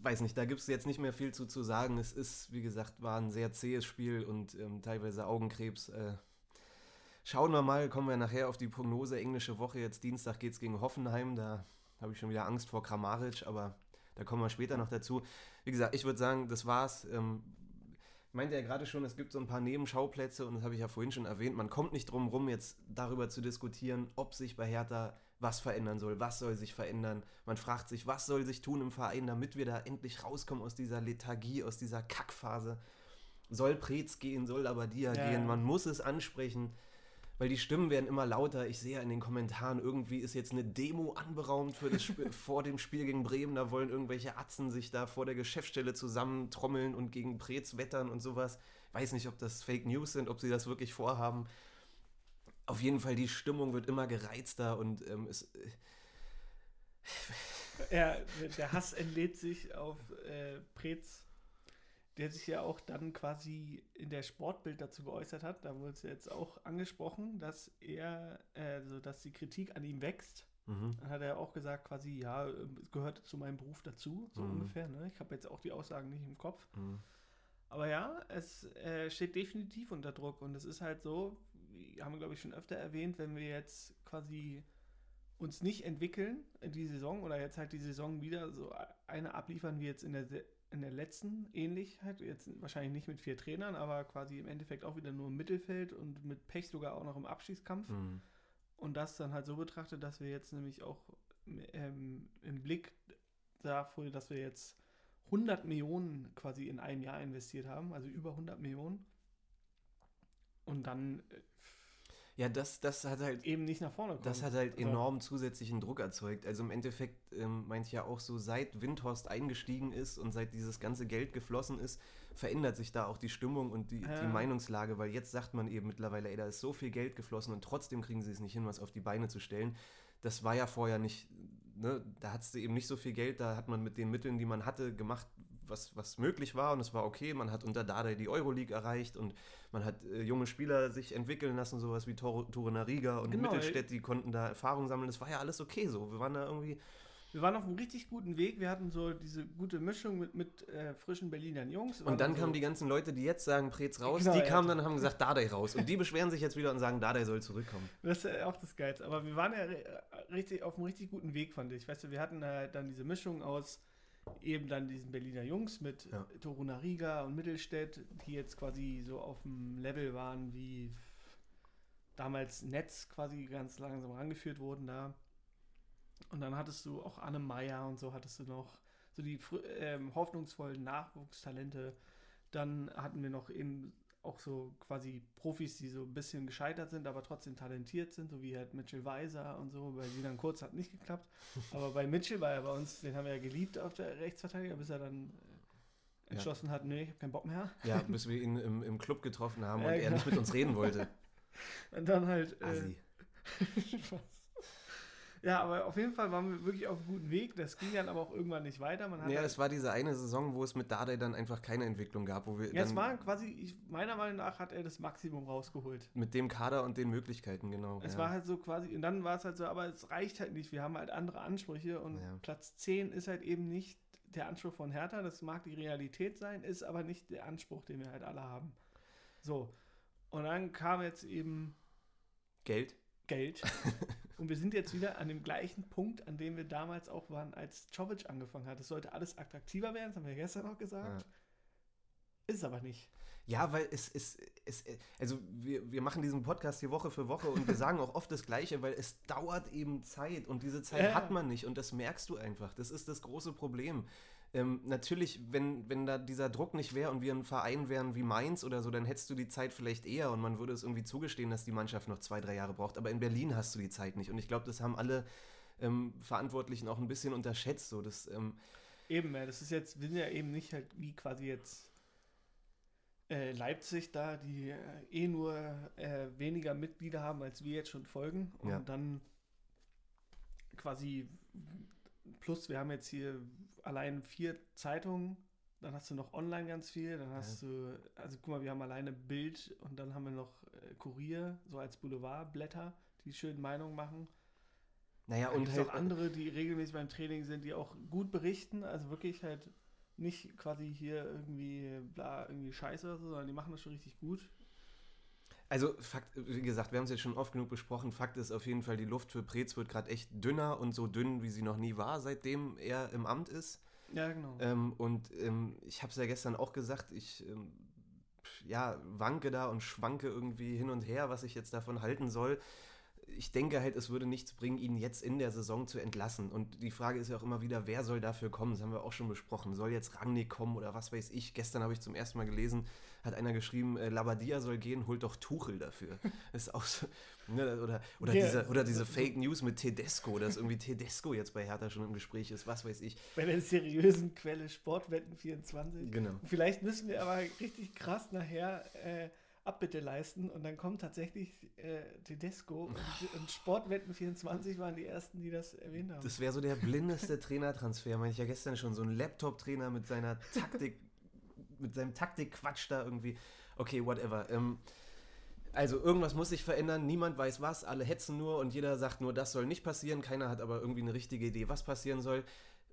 S3: weiß nicht, da gibt es jetzt nicht mehr viel zu, zu sagen. Es ist, wie gesagt, war ein sehr zähes Spiel und ähm, teilweise Augenkrebs. Äh, schauen wir mal, kommen wir nachher auf die Prognose. Englische Woche, jetzt Dienstag geht es gegen Hoffenheim. Da habe ich schon wieder Angst vor Kramaric, aber da kommen wir später noch dazu. Wie gesagt, ich würde sagen, das war's. Ähm, ich meinte ja gerade schon, es gibt so ein paar Nebenschauplätze und das habe ich ja vorhin schon erwähnt. Man kommt nicht drum rum, jetzt darüber zu diskutieren, ob sich bei Hertha was verändern soll, was soll sich verändern. Man fragt sich, was soll sich tun im Verein, damit wir da endlich rauskommen aus dieser Lethargie, aus dieser Kackphase. Soll Preetz gehen, soll Labadia
S2: Ja,
S3: gehen, man muss es ansprechen, weil die Stimmen werden immer lauter. Ich sehe in den Kommentaren, irgendwie ist jetzt eine Demo anberaumt für das Spiel, vor dem Spiel gegen Bremen. Da wollen irgendwelche Atzen sich da vor der Geschäftsstelle zusammentrommeln und gegen Preetz wettern und sowas. Weiß nicht, ob das Fake News sind, ob sie das wirklich vorhaben. Auf jeden Fall, die Stimmung wird immer gereizter und ähm, es,
S2: Ja, der Hass entlädt sich auf äh, Preetz, der sich ja auch dann quasi in der Sportbild dazu geäußert hat. Da wurde es jetzt auch angesprochen, dass er, äh, also dass die Kritik an ihm wächst. Mhm. Dann hat er auch gesagt, quasi, ja, es gehört zu meinem Beruf dazu, so mhm. ungefähr. Ne? Ich habe jetzt auch die Aussagen nicht im Kopf. Mhm. Aber ja, es äh, steht definitiv unter Druck und es ist halt so, haben wir glaube ich schon öfter erwähnt, wenn wir jetzt quasi uns nicht entwickeln in die Saison oder jetzt halt die Saison wieder so eine abliefern wie jetzt in der, in der letzten ähnlich halt, jetzt wahrscheinlich nicht mit vier Trainern, aber quasi im Endeffekt auch wieder nur im Mittelfeld und mit Pech sogar auch noch im Abschießkampf. Mhm. Und das dann halt so betrachtet, dass wir jetzt nämlich auch ähm, im Blick dafür, dass wir jetzt 100 Millionen quasi in einem Jahr investiert haben, also über 100 Millionen. Und dann äh,
S3: ja, das, das hat halt.
S2: Eben nicht nach vorne kommen.
S3: Das hat halt enorm zusätzlichen Druck erzeugt. Also im Endeffekt ähm, meint ja auch so, seit Windhorst eingestiegen ist und seit dieses ganze Geld geflossen ist, verändert sich da auch die Stimmung und die, ja. die Meinungslage, weil jetzt sagt man eben mittlerweile, ey, da ist so viel Geld geflossen und trotzdem kriegen sie es nicht hin, was auf die Beine zu stellen. Das war ja vorher nicht, ne, da hattest du eben nicht so viel Geld, da hat man mit den Mitteln, die man hatte, gemacht, was, was möglich war und es war okay. Man hat unter Dardai die Euroleague erreicht und man hat äh, junge Spieler sich entwickeln lassen, sowas wie Tor Nariga und genau, Mittelstädt, die konnten da Erfahrung sammeln. Das war ja alles okay so. Wir waren da irgendwie.
S2: Wir waren auf einem richtig guten Weg. Wir hatten so diese gute Mischung mit, mit äh, frischen Berlinern Jungs.
S3: Und dann so kamen die ganzen Leute, die jetzt sagen, Prez raus, genau, die kamen dann und haben gesagt, Dardai raus. Und die beschweren sich jetzt wieder und sagen, Dardai soll zurückkommen.
S2: Das ist auch das Geilste. Aber wir waren ja richtig auf einem richtig guten Weg, fand ich. Weißt du, wir hatten halt dann diese Mischung aus eben dann diesen Berliner Jungs mit ja. Toruna Riga und Mittelstädt, die jetzt quasi so auf dem Level waren, wie damals Netz quasi ganz langsam rangeführt wurden da. Und dann hattest du auch Anne Meyer und so hattest du noch so die ähm, hoffnungsvollen Nachwuchstalente. Dann hatten wir noch eben auch so quasi Profis, die so ein bisschen gescheitert sind, aber trotzdem talentiert sind, so wie halt Mitchell Weiser und so. Bei Sinan Kurz hat nicht geklappt. Aber bei Mitchell war er bei uns, den haben wir ja geliebt auf der Rechtsverteidiger, bis er dann äh, entschlossen ja. hat, nee, ich habe keinen Bock mehr.
S3: Ja, bis wir ihn im, im Club getroffen haben ja, und genau. er nicht mit uns reden wollte.
S2: und dann halt. Assi. Äh, Ja, aber auf jeden Fall waren wir wirklich auf einem guten Weg. Das ging dann aber auch irgendwann nicht weiter.
S3: Man ja, halt es war diese eine Saison, wo es mit Dardai dann einfach keine Entwicklung gab. Wo wir
S2: ja, es war quasi, ich, meiner Meinung nach hat er das Maximum rausgeholt.
S3: Mit dem Kader und den Möglichkeiten, genau.
S2: Es ja. war halt so quasi, und dann war es halt so, aber es reicht halt nicht. Wir haben halt andere Ansprüche und ja. Platz 10 ist halt eben nicht der Anspruch von Hertha. Das mag die Realität sein, ist aber nicht der Anspruch, den wir halt alle haben. So. Und dann kam jetzt eben
S3: Geld.
S2: Geld. Und wir sind jetzt wieder an dem gleichen Punkt, an dem wir damals auch waren, als Czovic angefangen hat. Es sollte alles attraktiver werden, das haben wir gestern auch gesagt. Ja. Ist es aber nicht.
S3: Ja, weil es ist, es, also wir, wir machen diesen Podcast hier Woche für Woche und wir sagen auch oft das Gleiche, weil es dauert eben Zeit und diese Zeit äh. hat man nicht und das merkst du einfach. Das ist das große Problem. Ähm, natürlich, wenn, wenn da dieser Druck nicht wäre und wir ein Verein wären wie Mainz oder so, dann hättest du die Zeit vielleicht eher und man würde es irgendwie zugestehen, dass die Mannschaft noch zwei, drei Jahre braucht. Aber in Berlin hast du die Zeit nicht. Und ich glaube, das haben alle ähm, Verantwortlichen auch ein bisschen unterschätzt. So, das, ähm
S2: eben, ja, das ist jetzt, wir sind ja eben nicht halt wie quasi jetzt äh, Leipzig da, die äh, eh nur äh, weniger Mitglieder haben, als wir jetzt schon folgen. Und ja. dann quasi plus wir haben jetzt hier allein vier Zeitungen, dann hast du noch online ganz viel, dann hast ja. du, also guck mal, wir haben alleine Bild und dann haben wir noch äh, Kurier, so als Boulevardblätter, die schön Meinungen machen. Naja, und halt auch andere, die regelmäßig beim Training sind, die auch gut berichten, also wirklich halt nicht quasi hier irgendwie bla, irgendwie scheiße oder so, sondern die machen das schon richtig gut.
S3: Also, Fakt, wie gesagt, wir haben es jetzt schon oft genug besprochen. Fakt ist auf jeden Fall, die Luft für Preetz wird gerade echt dünner und so dünn, wie sie noch nie war, seitdem er im Amt ist.
S2: Ja, genau.
S3: Ähm, und ähm, ich habe es ja gestern auch gesagt, ich ähm, ja, wanke da und schwanke irgendwie hin und her, was ich jetzt davon halten soll ich denke halt, es würde nichts bringen, ihn jetzt in der Saison zu entlassen. Und die Frage ist ja auch immer wieder, wer soll dafür kommen? Das haben wir auch schon besprochen. Soll jetzt Rangnick kommen oder was weiß ich? Gestern habe ich zum ersten Mal gelesen, hat einer geschrieben, äh, Labadia soll gehen, holt doch Tuchel dafür. Ist auch so, ne, oder, oder, yeah. diese, oder diese Fake News mit Tedesco, dass irgendwie Tedesco jetzt bei Hertha schon im Gespräch ist, was weiß ich.
S2: Bei der seriösen Quelle Sportwetten24.
S3: Genau.
S2: Vielleicht müssen wir aber richtig krass nachher äh, Abbitte leisten und dann kommt tatsächlich äh, Tedesco und, und Sportwetten24 waren die ersten, die das erwähnt haben.
S3: Das wäre so der blindeste Trainertransfer, meine ich ja gestern schon, so ein Laptop-Trainer mit seiner Taktik, mit seinem Taktikquatsch da irgendwie. Okay, whatever. Ähm, Also irgendwas muss sich verändern, niemand weiß was, alle hetzen nur und jeder sagt nur, das soll nicht passieren, keiner hat aber irgendwie eine richtige Idee, was passieren soll.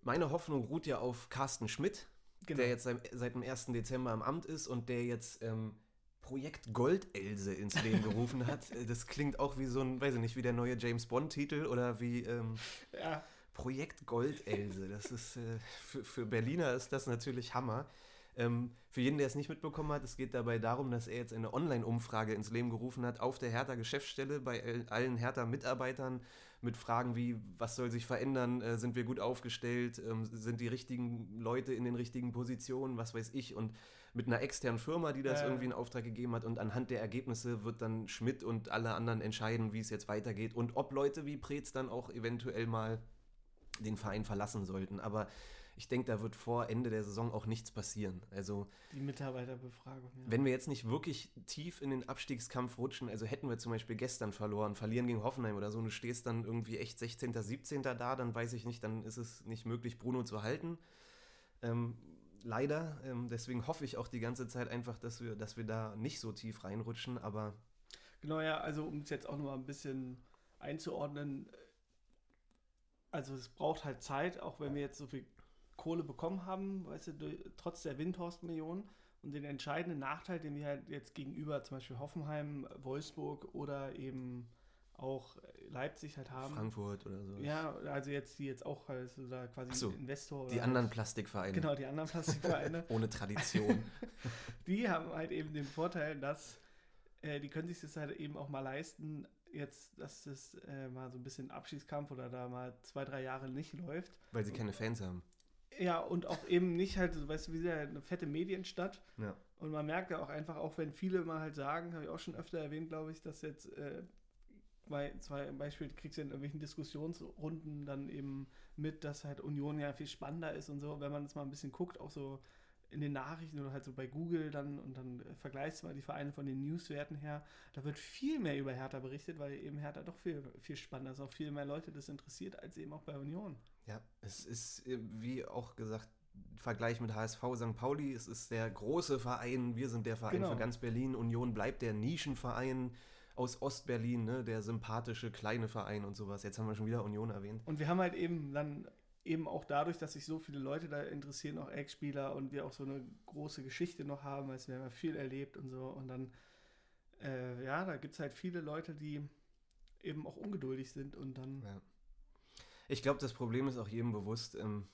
S3: Meine Hoffnung ruht ja auf Carsten Schmidt,
S2: Genau.
S3: der jetzt seit, seit dem 1. Dezember im Amt ist und der jetzt ähm, Projekt Goldelse ins Leben gerufen hat. Das klingt auch wie so ein, weiß ich nicht, wie der neue James Bond-Titel oder wie ähm,
S2: Ja,
S3: Projekt Goldelse. Das ist äh, für, für Berliner ist das natürlich Hammer. Ähm, für jeden, der es nicht mitbekommen hat, es geht dabei darum, dass er jetzt eine Online-Umfrage ins Leben gerufen hat auf der Hertha-Geschäftsstelle bei all- allen Hertha-Mitarbeitern mit Fragen wie, was soll sich verändern, äh, sind wir gut aufgestellt, ähm, sind die richtigen Leute in den richtigen Positionen, was weiß ich, und mit einer externen Firma, die das
S2: Ja.
S3: irgendwie in Auftrag gegeben hat und anhand der Ergebnisse wird dann Schmidt und alle anderen entscheiden, wie es jetzt weitergeht und ob Leute wie Preetz dann auch eventuell mal den Verein verlassen sollten. Aber ich denke, da wird vor Ende der Saison auch nichts passieren. Also,
S2: die Mitarbeiterbefragung. Ja.
S3: wenn wir jetzt nicht wirklich tief in den Abstiegskampf rutschen, also hätten wir zum Beispiel gestern verloren, verlieren gegen Hoffenheim oder so, und du stehst dann irgendwie echt 16., 17. da, dann weiß ich nicht, dann ist es nicht möglich, Bruno zu halten. Ähm, leider. Ähm, deswegen hoffe ich auch die ganze Zeit einfach, dass wir, dass wir da nicht so tief reinrutschen, aber
S2: Genau, ja, also um es jetzt auch nochmal ein bisschen einzuordnen, also es braucht halt Zeit, auch wenn wir jetzt so viel Kohle bekommen haben, weißt du, trotz der Windhorst-Millionen und den entscheidenden Nachteil, den wir halt jetzt gegenüber zum Beispiel Hoffenheim, Wolfsburg oder eben auch Leipzig halt haben.
S3: Frankfurt oder so.
S2: Ja, also jetzt die jetzt auch also da quasi
S3: so,
S2: Investor.
S3: Die anderen. Plastikvereine.
S2: Genau, die anderen Plastikvereine.
S3: Ohne Tradition.
S2: die haben halt eben den Vorteil, dass äh, die können sich das halt eben auch mal leisten, jetzt, dass das äh, mal so ein bisschen Abschiedskampf oder da mal zwei, drei Jahre nicht läuft.
S3: weil sie keine Fans haben.
S2: Ja, und auch eben nicht halt, so, weißt du, wie sehr eine fette Medienstadt.
S3: Ja.
S2: Und man merkt ja auch einfach, auch wenn viele mal halt sagen, habe ich auch schon öfter erwähnt, glaube ich, dass jetzt äh, bei zwei Beispiel kriegst du in irgendwelchen Diskussionsrunden dann eben mit, dass halt Union ja viel spannender ist und so, wenn man das mal ein bisschen guckt, auch so in den Nachrichten oder halt so bei Google dann und dann äh, vergleichst du mal die Vereine von den Newswerten her, da wird viel mehr über Hertha berichtet, weil eben Hertha doch viel, viel spannender ist, auch viel mehr Leute das interessiert, als eben auch bei Union.
S3: Ja, es ist, äh, wie auch gesagt, Vergleich mit HSV St. Pauli, es ist der große Verein, wir sind der Verein
S2: Genau.
S3: für ganz Berlin, Union bleibt der Nischenverein aus Ostberlin, ne, der sympathische kleine Verein und sowas. Jetzt haben wir schon wieder Union erwähnt.
S2: Und wir haben halt eben dann eben auch dadurch, dass sich so viele Leute da interessieren, auch Ex-Spieler und wir auch so eine große Geschichte noch haben, also wir haben ja viel erlebt und so und dann, äh, ja, da gibt es halt viele Leute, die eben auch ungeduldig sind und dann,
S3: Ja. Ich glaube, das Problem ist auch jedem bewusst. Ähm,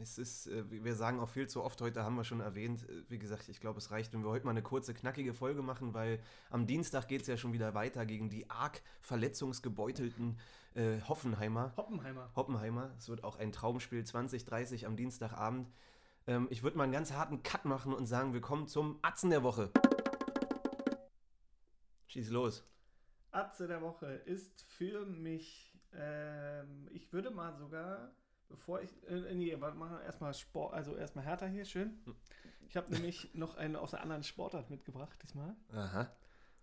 S3: es ist, äh, wir sagen auch viel zu oft, heute haben wir schon erwähnt, äh, wie gesagt, ich glaube, es reicht, wenn wir heute mal eine kurze, knackige Folge machen, weil am Dienstag geht es ja schon wieder weiter gegen die arg verletzungsgebeutelten äh, Hoffenheimer.
S2: Hoppenheimer.
S3: Hoppenheimer. Es wird auch ein Traumspiel 2030 am Dienstagabend. Ähm, ich würde mal einen ganz harten Cut machen und sagen, wir kommen zum Atzen der Woche. Schieß los.
S2: Atze der Woche ist für mich, ähm, ich würde mal sogar, bevor ich, äh, nee, warte, machen wir erstmal Sport, also erstmal Hertha hier, schön. Ich habe nämlich noch eine aus einer anderen Sportart mitgebracht diesmal.
S3: Aha.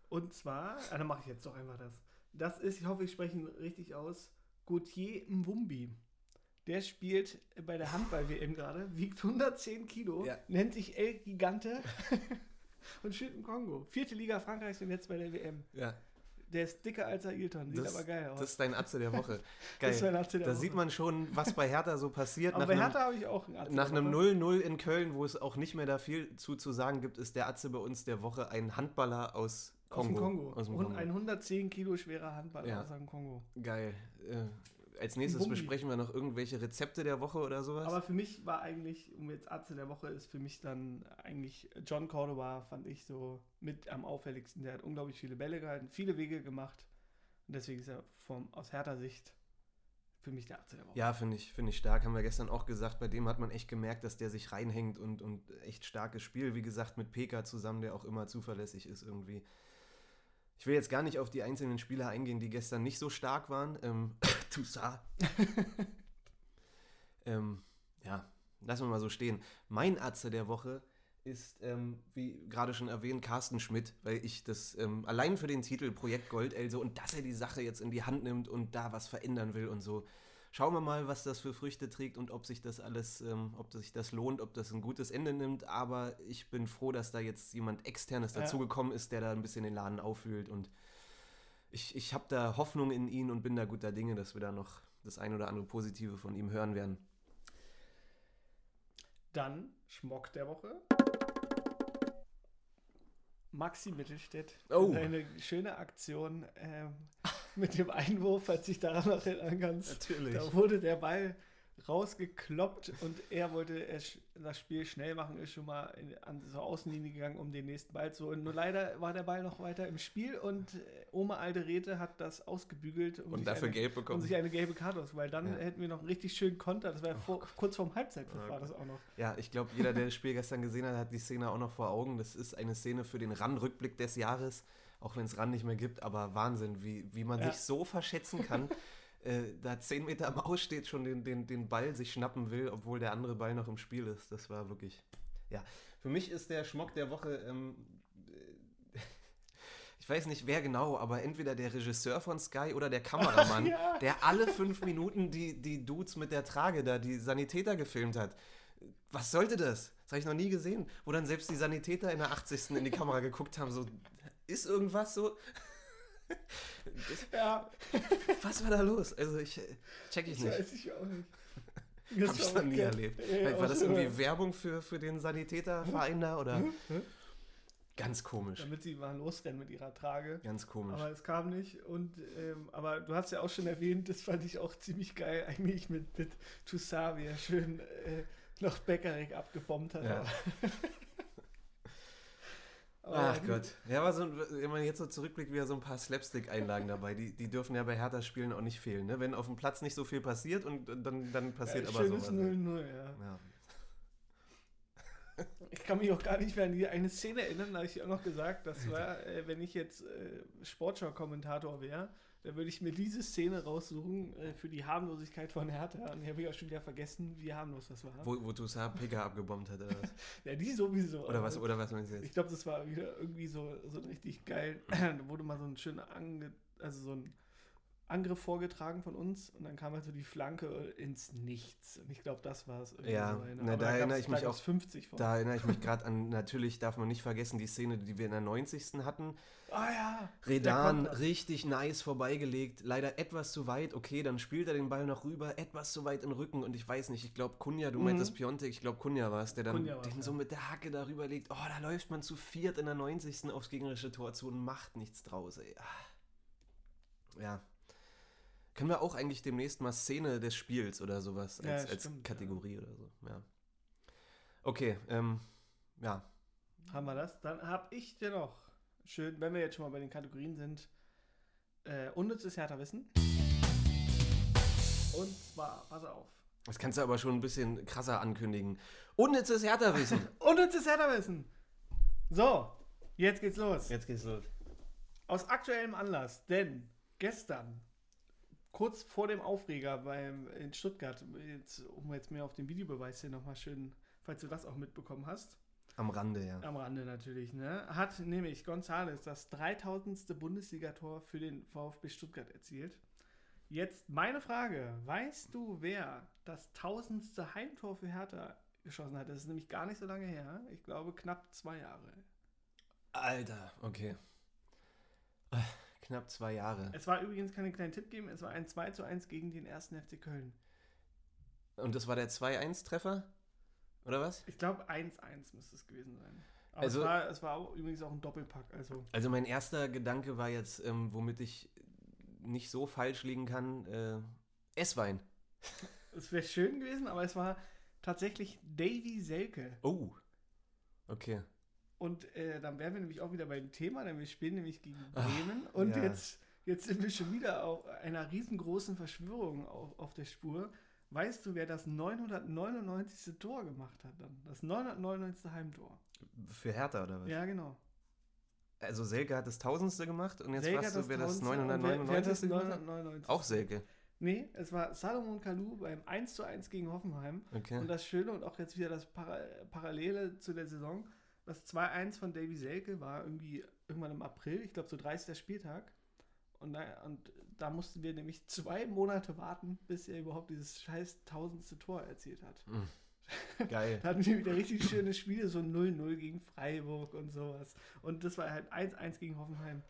S2: Und zwar, ah, dann mache ich jetzt doch einfach das. Das ist, ich hoffe, ich spreche ihn richtig aus, Gauthier Mwumbi. Der spielt bei der Handball-WM gerade, wiegt 110 Kilo,
S3: Ja.
S2: nennt sich El Gigante und spielt im Kongo. Vierte Liga Frankreichs und jetzt bei der WM.
S3: Ja,
S2: Der ist dicker als Ailton, sieht
S3: das,
S2: aber geil aus.
S3: das ist dein Atze der Woche.
S2: Das
S3: Geil.
S2: ist mein Atze der
S3: da
S2: Woche.
S3: sieht man schon, was bei Hertha so passiert.
S2: aber
S3: nach
S2: bei
S3: einem-
S2: Hertha habe ich auch einen Atze
S3: Nach einem
S2: Woche.
S3: 0-0 in Köln, wo es auch nicht mehr da viel zu, zu sagen gibt, ist der Atze bei uns der Woche ein Handballer aus Kongo.
S2: Aus dem Kongo.
S3: Aus dem Kongo.
S2: ein 110 Kilo schwerer Handballer
S3: Ja.
S2: aus dem Kongo.
S3: Geil. Äh, als nächstes besprechen wir noch irgendwelche Rezepte der Woche oder sowas.
S2: Aber für mich war eigentlich, um jetzt Atze der Woche ist für mich dann eigentlich John Cordoba, fand ich so mit am auffälligsten. Der hat unglaublich viele Bälle gehalten, viele Wege gemacht. Und deswegen ist er vom, aus härter Sicht für mich der Atze der Woche.
S3: ja, finde ich, finde ich stark. Haben wir gestern auch gesagt. Bei dem hat man echt gemerkt, dass der sich reinhängt und, und echt starkes Spiel. Wie gesagt, mit Peka zusammen, der auch immer zuverlässig ist irgendwie. Ich will jetzt gar nicht auf die einzelnen Spieler eingehen, die gestern nicht so stark waren. Ähm, Toussaint. ähm, ja, lassen wir mal so stehen. Mein Atze der Woche ist, ähm, wie gerade schon erwähnt, Carsten Schmidt, weil ich das ähm, allein für den Titel Projekt Goldelse und dass er die Sache jetzt in die Hand nimmt und da was verändern will und so, schauen wir mal, was das für Früchte trägt und ob sich das alles, ähm, ob sich das lohnt, ob das ein gutes Ende nimmt. Aber ich bin froh, dass da jetzt jemand externes
S2: Ja.
S3: dazugekommen ist, der da ein bisschen den Laden aufwühlt und ich, ich habe da Hoffnung in ihn und bin da guter Dinge, dass wir da noch das ein oder andere Positive von ihm hören werden.
S2: Dann Schmock der Woche. Maxi Mittelstädt.
S3: Oh.
S2: Eine schöne Aktion ähm, mit dem Einwurf, falls sich daran noch erinnern kannst.
S3: Natürlich.
S2: Da wurde der Ball rausgekloppt und er wollte das Spiel schnell machen, ist schon mal in, an zur Außenlinie gegangen, um den nächsten Ball zu holen. Nur leider war der Ball noch weiter im Spiel und äh, Oma Alderete hat das ausgebügelt um
S3: Und
S2: sich
S3: dafür
S2: eine,
S3: gelb bekommen.
S2: sich eine gelbe Karte aus, weil dann
S3: Ja.
S2: hätten wir noch einen richtig schönen Konter. Das war ja vor, kurz vorm Halbzeitpfiff
S3: Ja,
S2: war das auch noch.
S3: Ja, ich glaube, jeder, der das Spiel gestern gesehen hat, hat die Szene auch noch vor Augen. Das ist eine Szene für den RAN-Rückblick des Jahres, auch wenn es RAN nicht mehr gibt, aber Wahnsinn, wie, wie man
S2: Ja.
S3: sich so verschätzen kann. äh, da zehn Meter am Aus steht, schon den, den, den Ball sich schnappen will, obwohl der andere Ball noch im Spiel ist. Das war wirklich. Ja, für mich ist der Schmock der Woche. Ähm, äh, ich weiß nicht wer genau, aber entweder der Regisseur von Sky oder der Kameramann,
S2: Ja.
S3: der alle fünf Minuten die, die Dudes mit der Trage da, die Sanitäter gefilmt hat. Was sollte das? Das habe ich noch nie gesehen. Wo dann selbst die Sanitäter in der 80. in die Kamera geguckt haben, so, ist irgendwas so?
S2: Ja,
S3: Was war da los? Also ich äh, check ich
S2: das
S3: nicht.
S2: weiß ich auch nicht.
S3: Hab ich noch nie erlebt.
S2: Ja,
S3: war das irgendwie Werbung für, für den Sanitäterverein da oder? Ganz komisch.
S2: Damit sie mal losrennen mit ihrer Trage.
S3: Ganz komisch.
S2: Aber es kam nicht. Und ähm, aber du hast ja auch schon erwähnt, das fand ich auch ziemlich geil, eigentlich mit, mit Toussaint, wie er schön äh, noch Beckerek abgebombt hat.
S3: Ja. Ach Gott. Ja, aber so, wenn man jetzt so zurückblickt, wieder so ein paar Slapstick-Einlagen dabei. Die, die dürfen ja bei Hertha-Spielen auch nicht fehlen. Ne? Wenn auf dem Platz nicht so viel passiert und, und dann, dann passiert
S2: ja,
S3: aber
S2: schönes
S3: sowas.
S2: 0-0, ja.
S3: Ja.
S2: Ich kann mich auch gar nicht mehr an die eine Szene erinnern, da habe ich auch noch gesagt, das war, äh, wenn ich jetzt äh, Sportschau-Kommentator wäre, dann würde ich mir diese Szene raussuchen äh, für die Harmlosigkeit von Hertha. Und ich habe ich auch schon wieder vergessen, wie harmlos das war.
S3: Wo, wo Toussaint Picker abgebombt hat oder was?
S2: Ja, die sowieso.
S3: Oder was, oder was meinst du
S2: Ich
S3: jetzt?
S2: glaube, das war wieder irgendwie so, so ein richtig geil. da wurde mal so ein schöner Ange also so ein Angriff vorgetragen von uns und dann kam halt so die Flanke ins Nichts. Und ich glaube, das war es.
S3: Ja,
S2: so
S3: na,
S2: Aber
S3: da erinnere ich mich
S2: da
S3: auch-
S2: 50 von.
S3: Da erinnere ich mich gerade an, natürlich darf man nicht vergessen, die Szene, die wir in der 90. hatten.
S2: Ah ja.
S3: Redan richtig nice vorbeigelegt, leider etwas zu weit. Okay, dann spielt er den Ball noch rüber, etwas zu weit in den Rücken und ich weiß nicht, ich glaube Kunja, du
S2: Mhm.
S3: meintest Piontek, ich glaube Kunja war es, der dann den
S2: ja.
S3: so mit der Hacke darüber legt. Oh, da läuft man zu viert in der 90. aufs gegnerische Tor zu und macht nichts draus, ey. Ah. Ja. Können wir auch eigentlich demnächst mal Szene des Spiels oder sowas
S2: Ja,
S3: als, als
S2: stimmt,
S3: Kategorie oder so, ja. Okay, ähm, ja.
S2: Haben wir das? Dann habe ich dir noch schön, wenn wir jetzt schon mal bei den Kategorien sind, äh, unnützes Hertha-Wissen. Und zwar, pass auf.
S3: Das kannst du aber schon ein bisschen krasser ankündigen. Unnützes Hertha-Wissen.
S2: Unnützes Hertha-Wissen. So, jetzt geht's los.
S3: Jetzt geht's los.
S2: Aus aktuellem Anlass, denn gestern, kurz vor dem Aufreger beim, in Stuttgart, jetzt, um jetzt mehr auf den Videobeweis hier nochmal schön, falls du das auch mitbekommen hast,
S3: Am Rande, ja.
S2: am Rande natürlich, ne, hat nämlich Gonzales das 3000. Bundesligator für den VfB Stuttgart erzielt. Jetzt meine Frage, weißt du, wer das 1000. Heimtor für Hertha geschossen hat? Das ist nämlich gar nicht so lange her. Ich glaube knapp zwei Jahre.
S3: Alter, okay. Knapp zwei Jahre.
S2: Es war übrigens keinen kleinen Tipp geben, es war ein 2 zu 1 gegen den 1. FC Köln.
S3: Und das war der 2-1-Treffer? Oder was?
S2: Ich glaube 1-1 müsste es gewesen sein. Aber
S3: Also-
S2: es, war, es war auch übrigens auch ein Doppelpack. Also
S3: Also mein erster Gedanke war jetzt, ähm, womit ich nicht so falsch liegen kann, äh, Esswein.
S2: es wäre schön gewesen, aber es war tatsächlich Davy Selke.
S3: Oh. Okay.
S2: Und äh, dann wären wir nämlich auch wieder beim Thema, denn wir spielen nämlich gegen
S3: Ach,
S2: Bremen. Und
S3: ja.
S2: jetzt, jetzt sind wir schon wieder auf einer riesengroßen Verschwörung auf, auf der Spur. Weißt du, wer das 999. Tor gemacht hat dann? Das 999. Heimtor.
S3: Für Hertha oder was?
S2: Ja, genau.
S3: Also Selke hat das Tausendste gemacht und jetzt
S2: Selke hat
S3: du, wer das
S2: 1000. und wer- wer
S3: 999.
S2: das
S3: gemacht hat?
S2: 999.
S3: Auch Selke.
S2: Nee, es war Salomon Kalou beim 1 zu 1 gegen Hoffenheim.
S3: Okay.
S2: Und das Schöne und auch jetzt wieder das Para Parallele zu der Saison, das 2-1 von Davy Selke war irgendwie irgendwann im April, ich glaube so 30. Spieltag. Und da, und da mussten wir nämlich zwei Monate warten, bis er überhaupt dieses scheiß tausendste Tor erzielt hat.
S3: Mhm. Geil.
S2: da hatten wir wieder richtig schöne Spiele, so 0-0 gegen Freiburg und sowas. Und das war halt 1-1 gegen Hoffenheim.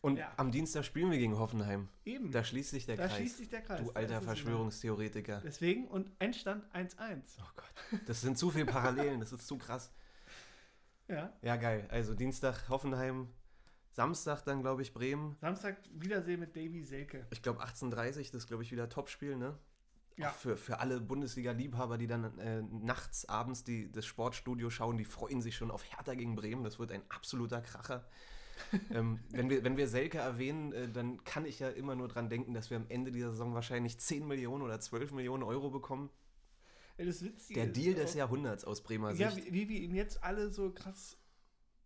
S3: Und
S2: Ja.
S3: am Dienstag spielen wir gegen Hoffenheim.
S2: Eben.
S3: Da schließt sich der
S2: da
S3: Kreis.
S2: schließt sich der Kreis.
S3: du alter Verschwörungstheoretiker.
S2: Deswegen und Endstand 1-1.
S3: Oh Gott. Das sind zu viele Parallelen, das ist zu krass.
S2: Ja.
S3: Ja, geil. Also Dienstag Hoffenheim, Samstag dann, glaube ich, Bremen.
S2: Samstag Wiedersehen mit Davy Selke.
S3: Ich glaube 18.30 das ist, glaube ich, wieder Topspiel, ne?
S2: Ja.
S3: Auch für, für alle Bundesliga-Liebhaber, die dann äh, nachts, abends die, das Sportstudio schauen, die freuen sich schon auf Hertha gegen Bremen. Das wird ein absoluter Kracher. ähm, wenn, wir, wenn wir Selke erwähnen, äh, dann kann ich ja immer nur dran denken, dass wir am Ende dieser Saison wahrscheinlich 10 Millionen oder 12 Millionen Euro bekommen.
S2: Das Witzige
S3: Der Deal des Jahrhunderts aus Bremer
S2: Ja,
S3: Sicht.
S2: wie, wie wir ihn jetzt alle so krass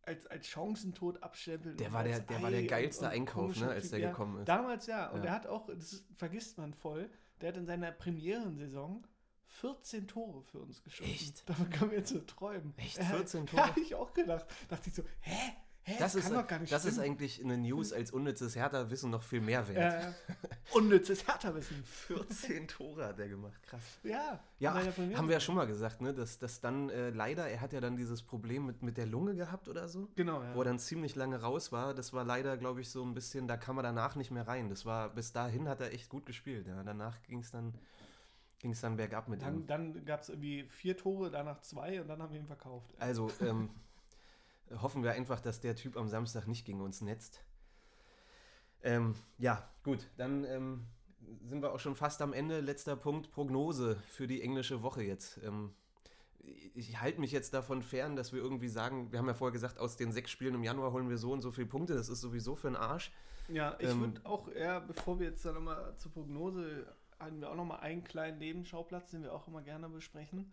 S2: als, als Chancentod abstempeln.
S3: Der war der- der war der
S2: Ei
S3: geilste
S2: und- und
S3: Einkauf, ne, als der
S2: ja,
S3: gekommen ist.
S2: Damals ja. Und
S3: Ja.
S2: der hat auch, das vergisst man voll, der hat in seiner Premierensaison 14 Tore für uns geschossen.
S3: Echt?
S2: Davon können wir jetzt so träumen.
S3: Echt?
S2: Ja,
S3: 14
S2: Ja,
S3: Tore?
S2: hab ich auch gedacht. Dachte ich so, hä? Hä?
S3: Das, ist,
S2: gar nicht
S3: das ist eigentlich eine News als unnützes Hertha-Wissen noch viel mehr wert.
S2: äh, unnützes Hertha-Wissen.
S3: 14 Tore hat er gemacht, krass.
S2: Ja.
S3: Ja, ach, haben wir ja schon mal gesagt, ne? Dass, dass dann äh, leider, er hat ja dann dieses Problem mit, mit der Lunge gehabt oder so,
S2: Genau, ja.
S3: wo er dann ziemlich lange raus war. Das war leider, glaube ich, so ein bisschen, da kam er danach nicht mehr rein. Das war, bis dahin hat er echt gut gespielt. Ja. Danach ging es dann, ging's dann bergab mit
S2: Dann,
S3: ihm.
S2: dann gab es irgendwie vier Tore, danach zwei und dann haben wir ihn verkauft.
S3: Also, ähm, hoffen wir einfach, dass der Typ am Samstag nicht gegen uns netzt. Ähm, ja, gut, dann ähm, sind wir auch schon fast am Ende. Letzter Punkt, Prognose für die englische Woche jetzt. Ähm, ich halte mich jetzt davon fern, dass wir irgendwie sagen, wir haben ja vorher gesagt, aus den sechs Spielen im Januar holen wir so und so viele Punkte. Das ist sowieso für den Arsch.
S2: Ja, ich
S3: Ähm,
S2: würde auch eher, bevor wir jetzt dann nochmal zur Prognose, haben wir auch nochmal einen kleinen Nebenschauplatz, den wir auch immer gerne besprechen.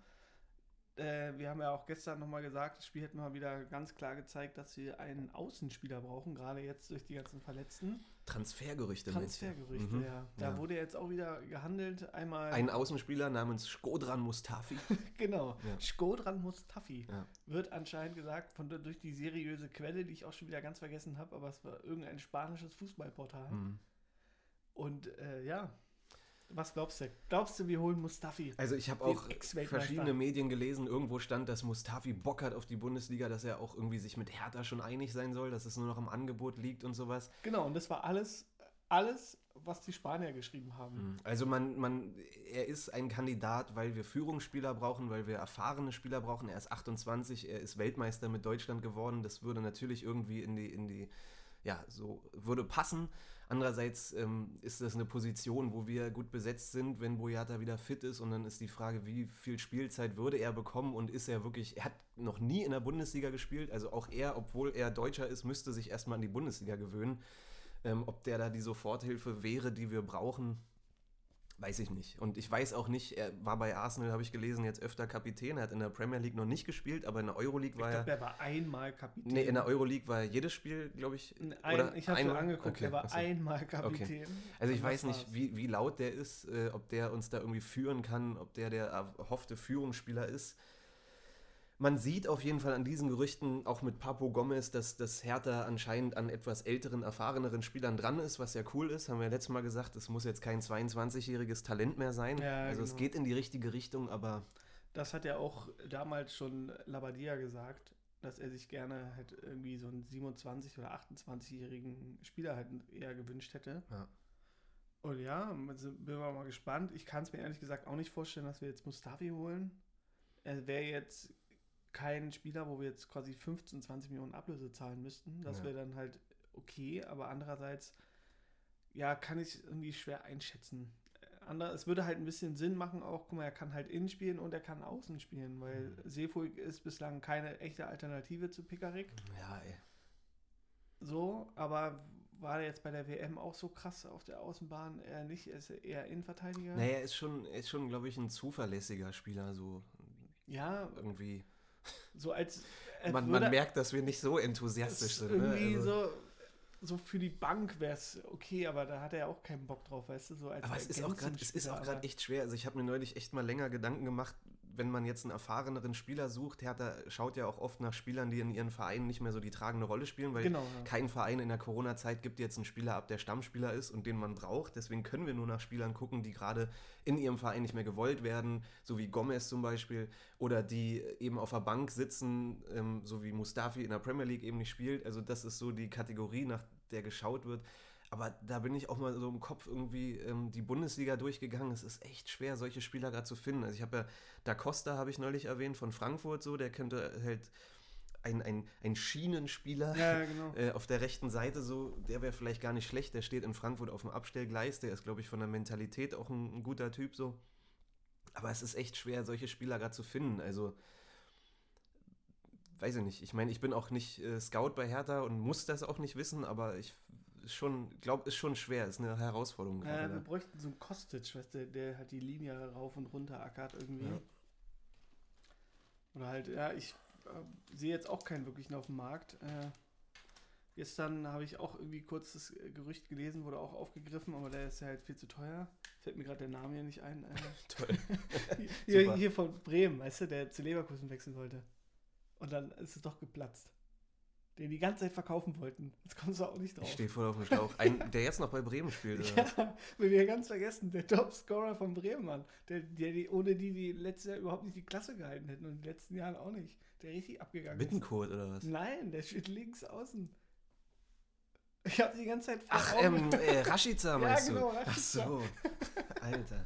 S2: Äh, wir haben ja auch gestern nochmal gesagt, das Spiel hat mal wieder ganz klar gezeigt, dass wir einen Außenspieler brauchen, gerade jetzt durch die ganzen Verletzten.
S3: Transfergerüchte.
S2: Transfergerüchte,
S3: Mhm,
S2: ja. Da
S3: ja.
S2: wurde jetzt auch wieder gehandelt. Einmal.
S3: Ein Außenspieler namens Skodran Mustafi.
S2: genau.
S3: Ja.
S2: Skodran Mustafi
S3: Ja.
S2: wird anscheinend gesagt, von, durch die seriöse Quelle, die ich auch schon wieder ganz vergessen habe, aber es war irgendein spanisches Fußballportal.
S3: Mhm.
S2: Und äh, ja, was glaubst du? Glaubst du, wir holen Mustafi?
S3: Also ich habe auch verschiedene Medien gelesen, irgendwo stand, dass Mustafi Bock hat auf die Bundesliga, dass er auch irgendwie sich mit Hertha schon einig sein soll, dass es nur noch im Angebot liegt und sowas.
S2: Genau, und das war alles, alles, was die Spanier geschrieben haben.
S3: Also man, man, er ist ein Kandidat, weil wir Führungsspieler brauchen, weil wir erfahrene Spieler brauchen. Er ist 28, er ist Weltmeister mit Deutschland geworden. Das würde natürlich irgendwie in die, in die, ja, so würde passen. Andererseits ähm, ist das eine Position, wo wir gut besetzt sind, wenn Boyata wieder fit ist. Und dann ist die Frage, wie viel Spielzeit würde er bekommen und ist er wirklich, er hat noch nie in der Bundesliga gespielt. Also auch er, obwohl er Deutscher ist, müsste sich erstmal an die Bundesliga gewöhnen. Ähm, ob der da die Soforthilfe wäre, die wir brauchen, weiß ich nicht. Und ich weiß auch nicht, er war bei Arsenal, habe ich gelesen, jetzt öfter Kapitän. Er hat in der Premier League noch nicht gespielt, aber in der Euroleague
S2: Ich
S3: war
S2: glaube,
S3: er.
S2: der war einmal Kapitän.
S3: Nee, in der Euroleague war er jedes Spiel, glaube ich.
S2: Ein, ich habe schon
S3: einmal?
S2: angeguckt,
S3: Okay,
S2: der war
S3: achso.
S2: einmal Kapitän.
S3: Also ich weiß nicht, wie, wie laut der ist, äh, ob der uns da irgendwie führen kann, ob der der erhoffte Führungsspieler ist. Man sieht auf jeden Fall an diesen Gerüchten, auch mit Papo Gomez, dass das Hertha anscheinend an etwas älteren, erfahreneren Spielern dran ist, was ja cool ist. Haben wir ja letztes Mal gesagt, es muss jetzt kein 22-jähriges Talent mehr sein.
S2: Ja,
S3: also es
S2: genau.
S3: geht in die richtige Richtung, aber
S2: Das hat ja auch damals schon Labadia gesagt, dass er sich gerne halt irgendwie so einen 27- oder 28-jährigen Spieler halt eher gewünscht hätte.
S3: Ja.
S2: Und ja, also bin wir mal gespannt. Ich kann es mir ehrlich gesagt auch nicht vorstellen, dass wir jetzt Mustafi holen. Er wäre jetzt kein Spieler, wo wir jetzt quasi 15, 20 Millionen Ablöse zahlen müssten. Das
S3: Ja.
S2: wäre dann halt okay, aber andererseits, ja, kann ich irgendwie schwer einschätzen. Äh, Ander, es würde halt ein bisschen Sinn machen auch, guck mal, er kann halt innen spielen und er kann außen spielen, weil
S3: Mhm.
S2: Seefuig ist bislang keine echte Alternative zu Pickerick.
S3: ja, ey.
S2: So, aber war der jetzt bei der WM auch so krass auf der Außenbahn? Er nicht, er ist eher Innenverteidiger.
S3: Naja, er ist schon, er ist schon glaube ich, ein zuverlässiger Spieler, so
S2: Ja,
S3: irgendwie.
S2: So als. als
S3: Man, man merkt, dass wir nicht so enthusiastisch sind. Ne?
S2: Irgendwie
S3: Also-
S2: so, so für die Bank wäre es okay, aber da hat er auch keinen Bock drauf, weißt du? So als
S3: Aber es ist auch gerade, echt schwer. Also ich habe mir neulich echt mal länger Gedanken gemacht, wenn man jetzt einen erfahreneren Spieler sucht, Hertha schaut ja auch oft nach Spielern, die in ihren Vereinen nicht mehr so die tragende Rolle spielen, weil
S2: Genau, ja.
S3: kein Verein in der Corona-Zeit gibt jetzt einen Spieler ab, der Stammspieler ist und den man braucht. Deswegen können wir nur nach Spielern gucken, die gerade in ihrem Verein nicht mehr gewollt werden, so wie Gomez zum Beispiel, oder die eben auf der Bank sitzen, ähm, so wie Mustafi in der Premier League eben nicht spielt. Also das ist so die Kategorie, nach der geschaut wird. Aber da bin ich auch mal so im Kopf irgendwie ähm, die Bundesliga durchgegangen. Es ist echt schwer, solche Spieler gerade zu finden. Also ich habe ja, Da Costa habe ich neulich erwähnt von Frankfurt so, der könnte halt ein, ein, ein Schienenspieler
S2: Ja, genau.
S3: äh, auf der rechten Seite so, der wäre vielleicht gar nicht schlecht. Der steht in Frankfurt auf dem Abstellgleis. Der ist, glaube ich, von der Mentalität auch ein, ein guter Typ so. Aber es ist echt schwer, solche Spieler gerade zu finden. Also, weiß ich nicht. Ich meine, ich bin auch nicht äh, Scout bei Hertha und muss das auch nicht wissen, aber ich ist schon, glaube, ist schon schwer. Ist eine Herausforderung
S2: Ja,
S3: gerade.
S2: wir bräuchten so einen Kostic, weißt du, der halt die Linie rauf und runter ackert irgendwie.
S3: Ja.
S2: Oder halt, ja, ich äh, sehe jetzt auch keinen wirklichen auf dem Markt. Äh, gestern habe ich auch irgendwie kurz das Gerücht gelesen, wurde auch aufgegriffen, aber der ist ja halt viel zu teuer. Fällt mir gerade der Name hier nicht ein. Äh,
S3: Toll.
S2: hier, hier von Bremen, weißt du, der zu Leverkusen wechseln wollte. Und dann ist es doch geplatzt. Den die ganze Zeit verkaufen wollten. Jetzt kommst du auch nicht drauf.
S3: Ich stehe voll auf dem Schlauch. Ein, der jetzt noch bei Bremen spielt, oder?
S2: Ja, will wir ganz vergessen, der Topscorer von Bremen, Mann. Der, der, die, ohne die die letztes Jahr überhaupt nicht die Klasse gehalten hätten und in den letzten Jahren auch nicht. Der richtig abgegangen ist.
S3: Bittenkurt oder was?
S2: Nein, der steht links außen. Ich habe die ganze Zeit
S3: Ach, ähm, äh, Rashica meinst
S2: genau,
S3: du? Ach
S2: Rashica.
S3: so. Alter.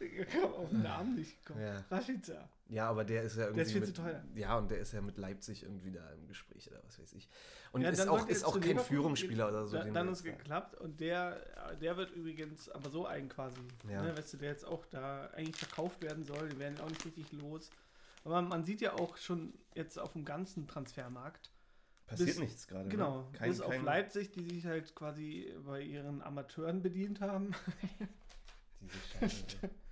S2: Auf den Namen nicht gekommen.
S3: Ja.
S2: Rashica.
S3: Ja, aber der ist ja irgendwie.
S2: ist viel
S3: mit,
S2: zu teuer.
S3: Ja, und der ist ja mit Leipzig irgendwie da im Gespräch oder was weiß ich. Und
S2: Ja,
S3: ist auch, ist auch kein Führungsspieler oder so.
S2: Da, dann ist geklappt und der, der wird übrigens aber so ein quasi.
S3: Ja.
S2: Ne, weißt du, der jetzt auch da eigentlich verkauft werden soll. Die werden auch nicht richtig los. Aber man sieht ja auch schon jetzt auf dem ganzen Transfermarkt,
S3: Passiert
S2: bis-
S3: nichts gerade.
S2: Genau,
S3: Ne? Kein,
S2: bis auf
S3: kein,
S2: Leipzig, die sich halt quasi bei ihren Amateuren bedient haben.
S3: Diese Scheiße.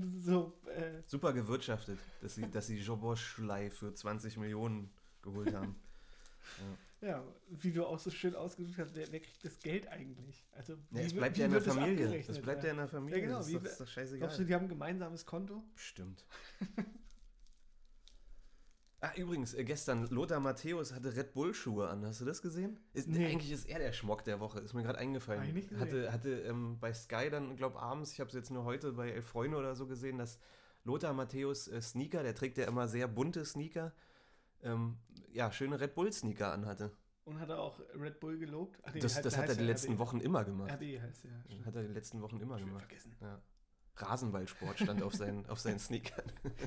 S2: so, äh,
S3: Super gewirtschaftet, dass sie, dass sie Joboschlei für 20 Millionen geholt haben.
S2: ja, wie du auch so schön ausgedrückt hast, wer, wer kriegt das Geld eigentlich? Also,
S3: Ja,
S2: wie
S3: es
S2: wird-
S3: bleibt
S2: wie
S3: ja in der Familie.
S2: abgerechnet?
S3: Das bleibt ja in der Familie.
S2: Ja, genau,
S3: Das
S2: wie-
S3: ist doch, das ist doch scheißegal.
S2: Glaubst du, die haben ein gemeinsames Konto?
S3: Stimmt. Ah, übrigens, äh, gestern, Lothar Matthäus hatte Red Bull-Schuhe an. Hast du das gesehen? Ist,
S2: Nee.
S3: Eigentlich ist er der Schmock der Woche, ist mir gerade eingefallen.
S2: Hab ich nicht
S3: hatte hatte ähm, bei Sky dann, glaube abends, ich habe es jetzt nur heute bei Elf Freunde oder so gesehen, dass Lothar Matthäus äh, Sneaker, der trägt ja immer sehr bunte Sneaker, ähm, ja, schöne Red Bull-Sneaker anhatte.
S2: Und hat er auch Red Bull gelobt? Ach nee,
S3: Das,
S2: heißt-
S3: das hat er die letzten
S2: RB.
S3: Wochen immer gemacht.
S2: RB heißt ja. stimmt.
S3: Hat er die letzten Wochen immer
S2: Schon
S3: gemacht.
S2: vergessen.
S3: Ja. Rasenballsport stand auf seinen, auf seinen Sneakern.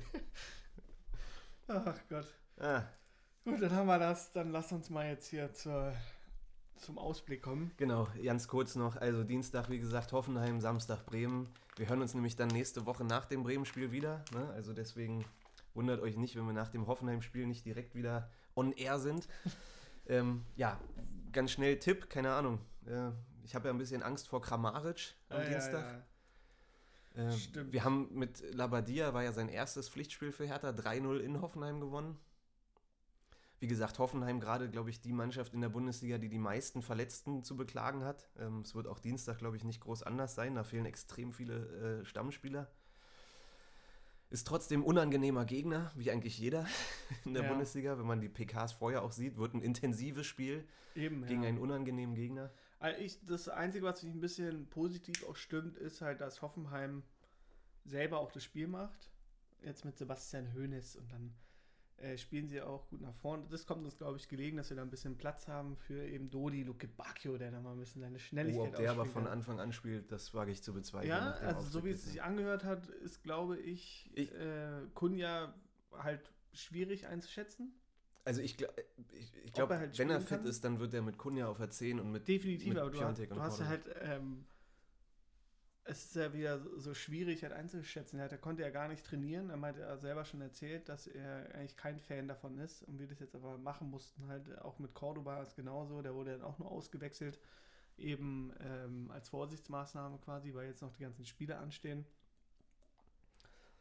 S2: Ach Gott.
S3: Ah,
S2: Gut, dann haben wir das. Dann lass uns mal jetzt hier zur, zum Ausblick kommen.
S3: Genau, ganz kurz noch. Also Dienstag, wie gesagt, Hoffenheim, Samstag Bremen. Wir hören uns nämlich dann nächste Woche nach dem Bremen-Spiel wieder. Ne? Also deswegen wundert euch nicht, wenn wir nach dem Hoffenheim-Spiel nicht direkt wieder on air sind. ähm, ja, ganz schnell Tipp, keine Ahnung. Äh, ich habe ja ein bisschen Angst vor Kramaric am
S2: Ja,
S3: Dienstag.
S2: Ja, ja.
S3: Äh,
S2: Stimmt.
S3: Wir haben mit Labadia, war ja sein erstes Pflichtspiel für Hertha, 3-0 in Hoffenheim gewonnen. Wie gesagt, Hoffenheim gerade, glaube ich, die Mannschaft in der Bundesliga, die die meisten Verletzten zu beklagen hat. Ähm, es wird auch Dienstag, glaube ich, nicht groß anders sein. Da fehlen extrem viele äh, Stammspieler. Ist trotzdem unangenehmer Gegner, wie eigentlich jeder in der
S2: Ja.
S3: Bundesliga. Wenn man die PKs vorher auch sieht, wird ein intensives Spiel
S2: Eben,
S3: gegen
S2: ja.
S3: einen unangenehmen Gegner.
S2: Also ich, das Einzige, was mich ein bisschen positiv auch stimmt, ist halt, dass Hoffenheim selber auch das Spiel macht. Jetzt mit Sebastian Hoeneß und dann äh, spielen sie auch gut nach vorne. Das kommt uns, glaube ich, gelegen, dass wir da ein bisschen Platz haben für eben Dodi Luke Bacchio, der da mal ein bisschen seine
S3: Oh,
S2: Schnelligkeit
S3: ob der aber von. Anfang an spielt, das wage ich zu bezweifeln.
S2: Ja, also so
S3: Auftritt
S2: wie es sich angehört hat, ist, glaube ich,
S3: Ich-
S2: äh, Kunja halt schwierig einzuschätzen.
S3: Also ich, gla- ich, ich glaube,
S2: halt
S3: wenn er fit
S2: kann?
S3: ist, dann wird er mit Kunja auf der 10 und mit
S2: Definitiv,
S3: mit
S2: aber du, hast- du hast ja halt, ähm, es ist ja wieder so- schwierig halt einzuschätzen. Er, hat, konnte ja gar nicht trainieren. Er meinte er selber schon erzählt, dass er eigentlich kein Fan davon ist und wir das jetzt aber machen mussten. Halt auch mit Cordoba ist genauso. Der wurde dann auch nur ausgewechselt, eben ähm, als Vorsichtsmaßnahme quasi, weil jetzt noch die ganzen Spiele anstehen.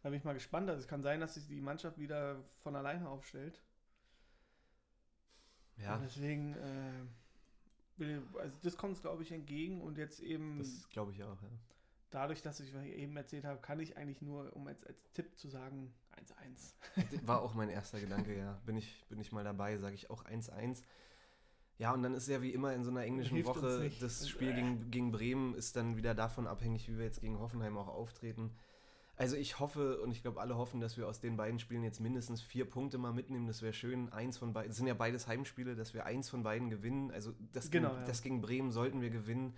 S2: Da bin ich mal gespannt. Also es kann sein, dass sich die Mannschaft wieder von alleine aufstellt.
S3: Ja,
S2: Und deswegen, äh, also das kommt uns, glaube ich, entgegen und jetzt eben
S3: das glaube ich auch, ja.
S2: dadurch, dass ich eben erzählt habe, kann ich eigentlich nur, um als, als Tipp zu sagen, 1-1.
S3: War auch mein erster Gedanke, ja. Bin ich, bin ich mal dabei, sage ich auch 1-1. Ja, und dann ist ja wie immer in so einer englischen
S2: Hilft
S3: Woche, das Spiel
S2: Äh.
S3: gegen, gegen Bremen ist dann wieder davon abhängig, wie wir jetzt gegen Hoffenheim auch auftreten. Also ich hoffe und ich glaube, alle hoffen, dass wir aus den beiden Spielen jetzt mindestens vier Punkte mal mitnehmen. Das wäre schön. Eins von beiden, das sind ja beides Heimspiele, dass wir eins von beiden gewinnen. Also das,
S2: Genau,
S3: gegen,
S2: ja.
S3: das gegen Bremen sollten wir gewinnen.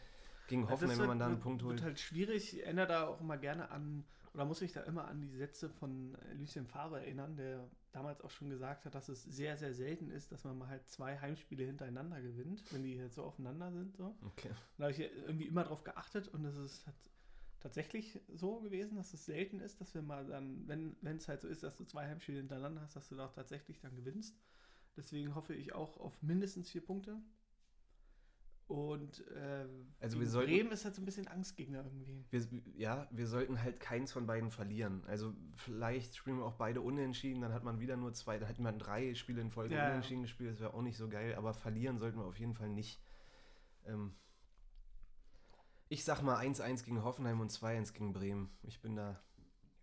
S3: Gegen Hoffenheim,
S2: das
S3: wenn man da einen Punkt holt.
S2: wird halt schwierig. Ich erinnere da auch immer gerne an, oder muss ich da immer an die Sätze von äh, Lucien Favre erinnern, der damals auch schon gesagt hat, dass es sehr, sehr selten ist, dass man mal halt zwei Heimspiele hintereinander gewinnt, wenn die halt so aufeinander sind. So.
S3: Okay.
S2: Da habe ich irgendwie immer drauf geachtet und es ist halt tatsächlich so gewesen, dass es selten ist, dass wir mal dann, wenn es halt so ist, dass du zwei Heimspiele hintereinander hast, dass du da auch tatsächlich dann gewinnst. Deswegen hoffe ich auch auf mindestens vier Punkte. Und äh,
S3: Also wir sollten-
S2: Bremen ist halt so ein bisschen Angstgegner irgendwie.
S3: Wir, ja, wir sollten halt keins von beiden verlieren. Also vielleicht spielen wir auch beide unentschieden, dann hat man wieder nur zwei, dann hätte man drei Spiele in Folge
S2: Ja, ja.
S3: unentschieden gespielt, das wäre auch nicht so geil, aber verlieren sollten wir auf jeden Fall nicht. Ähm ich sag mal 1-1 gegen Hoffenheim und 2-1 gegen Bremen. Ich bin da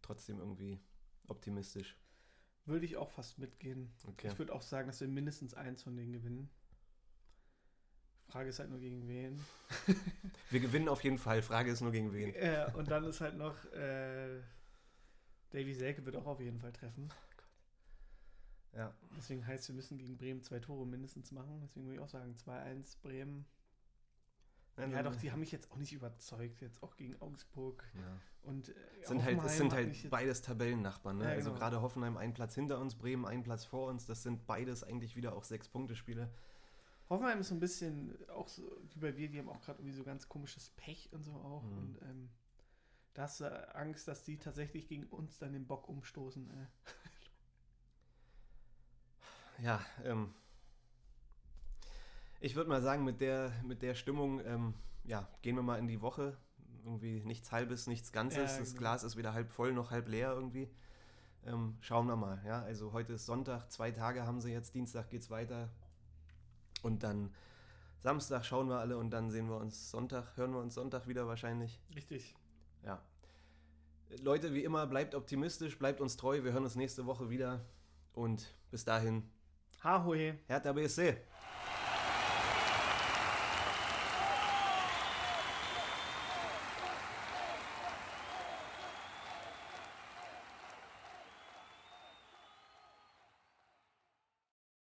S3: trotzdem irgendwie optimistisch.
S2: Würde ich auch fast mitgehen.
S3: Okay.
S2: Ich würde auch sagen, dass wir mindestens eins von denen gewinnen. Frage ist halt nur gegen wen.
S3: Wir gewinnen auf jeden Fall. Frage ist nur gegen wen.
S2: Äh, und dann ist halt noch, äh, Davy Selke wird auch auf jeden Fall treffen.
S3: Ja.
S2: Deswegen heißt, wir müssen gegen Bremen zwei Tore mindestens machen. Deswegen würde ich auch sagen, 2-1 Bremen. Ja, doch, die haben mich jetzt auch nicht überzeugt. Jetzt auch gegen Augsburg.
S3: Ja.
S2: Und äh,
S3: sind halt, es sind halt
S2: jetzt-
S3: beides Tabellennachbarn. Ne?
S2: Ja,
S3: Also
S2: genau.
S3: gerade Hoffenheim ein Platz hinter uns, Bremen ein Platz vor uns. Das sind beides eigentlich wieder auch Sechs-Punkte-Spiele.
S2: Hoffenheim ist so ein bisschen auch so wie bei wir, die haben auch gerade irgendwie so ganz komisches Pech und so auch.
S3: Mhm.
S2: Und ähm, da hast du Angst, dass die tatsächlich gegen uns dann den Bock umstoßen. Äh.
S3: Ja, ähm, ich würde mal sagen, mit der, mit der Stimmung, ähm, ja, gehen wir mal in die Woche. Irgendwie nichts Halbes, nichts Ganzes.
S2: Ja,
S3: das
S2: genau.
S3: Glas ist weder halb voll noch halb leer irgendwie. Ähm, schauen wir mal. Ja, also heute ist Sonntag, zwei Tage haben sie jetzt, Dienstag geht's weiter. Und dann Samstag schauen wir alle und dann sehen wir uns Sonntag, hören wir uns Sonntag wieder wahrscheinlich.
S2: Richtig.
S3: Ja. Leute, wie immer, bleibt optimistisch, bleibt uns treu. Wir hören uns nächste Woche wieder. Und bis dahin,
S2: Hahoe.
S3: Hertha BSC.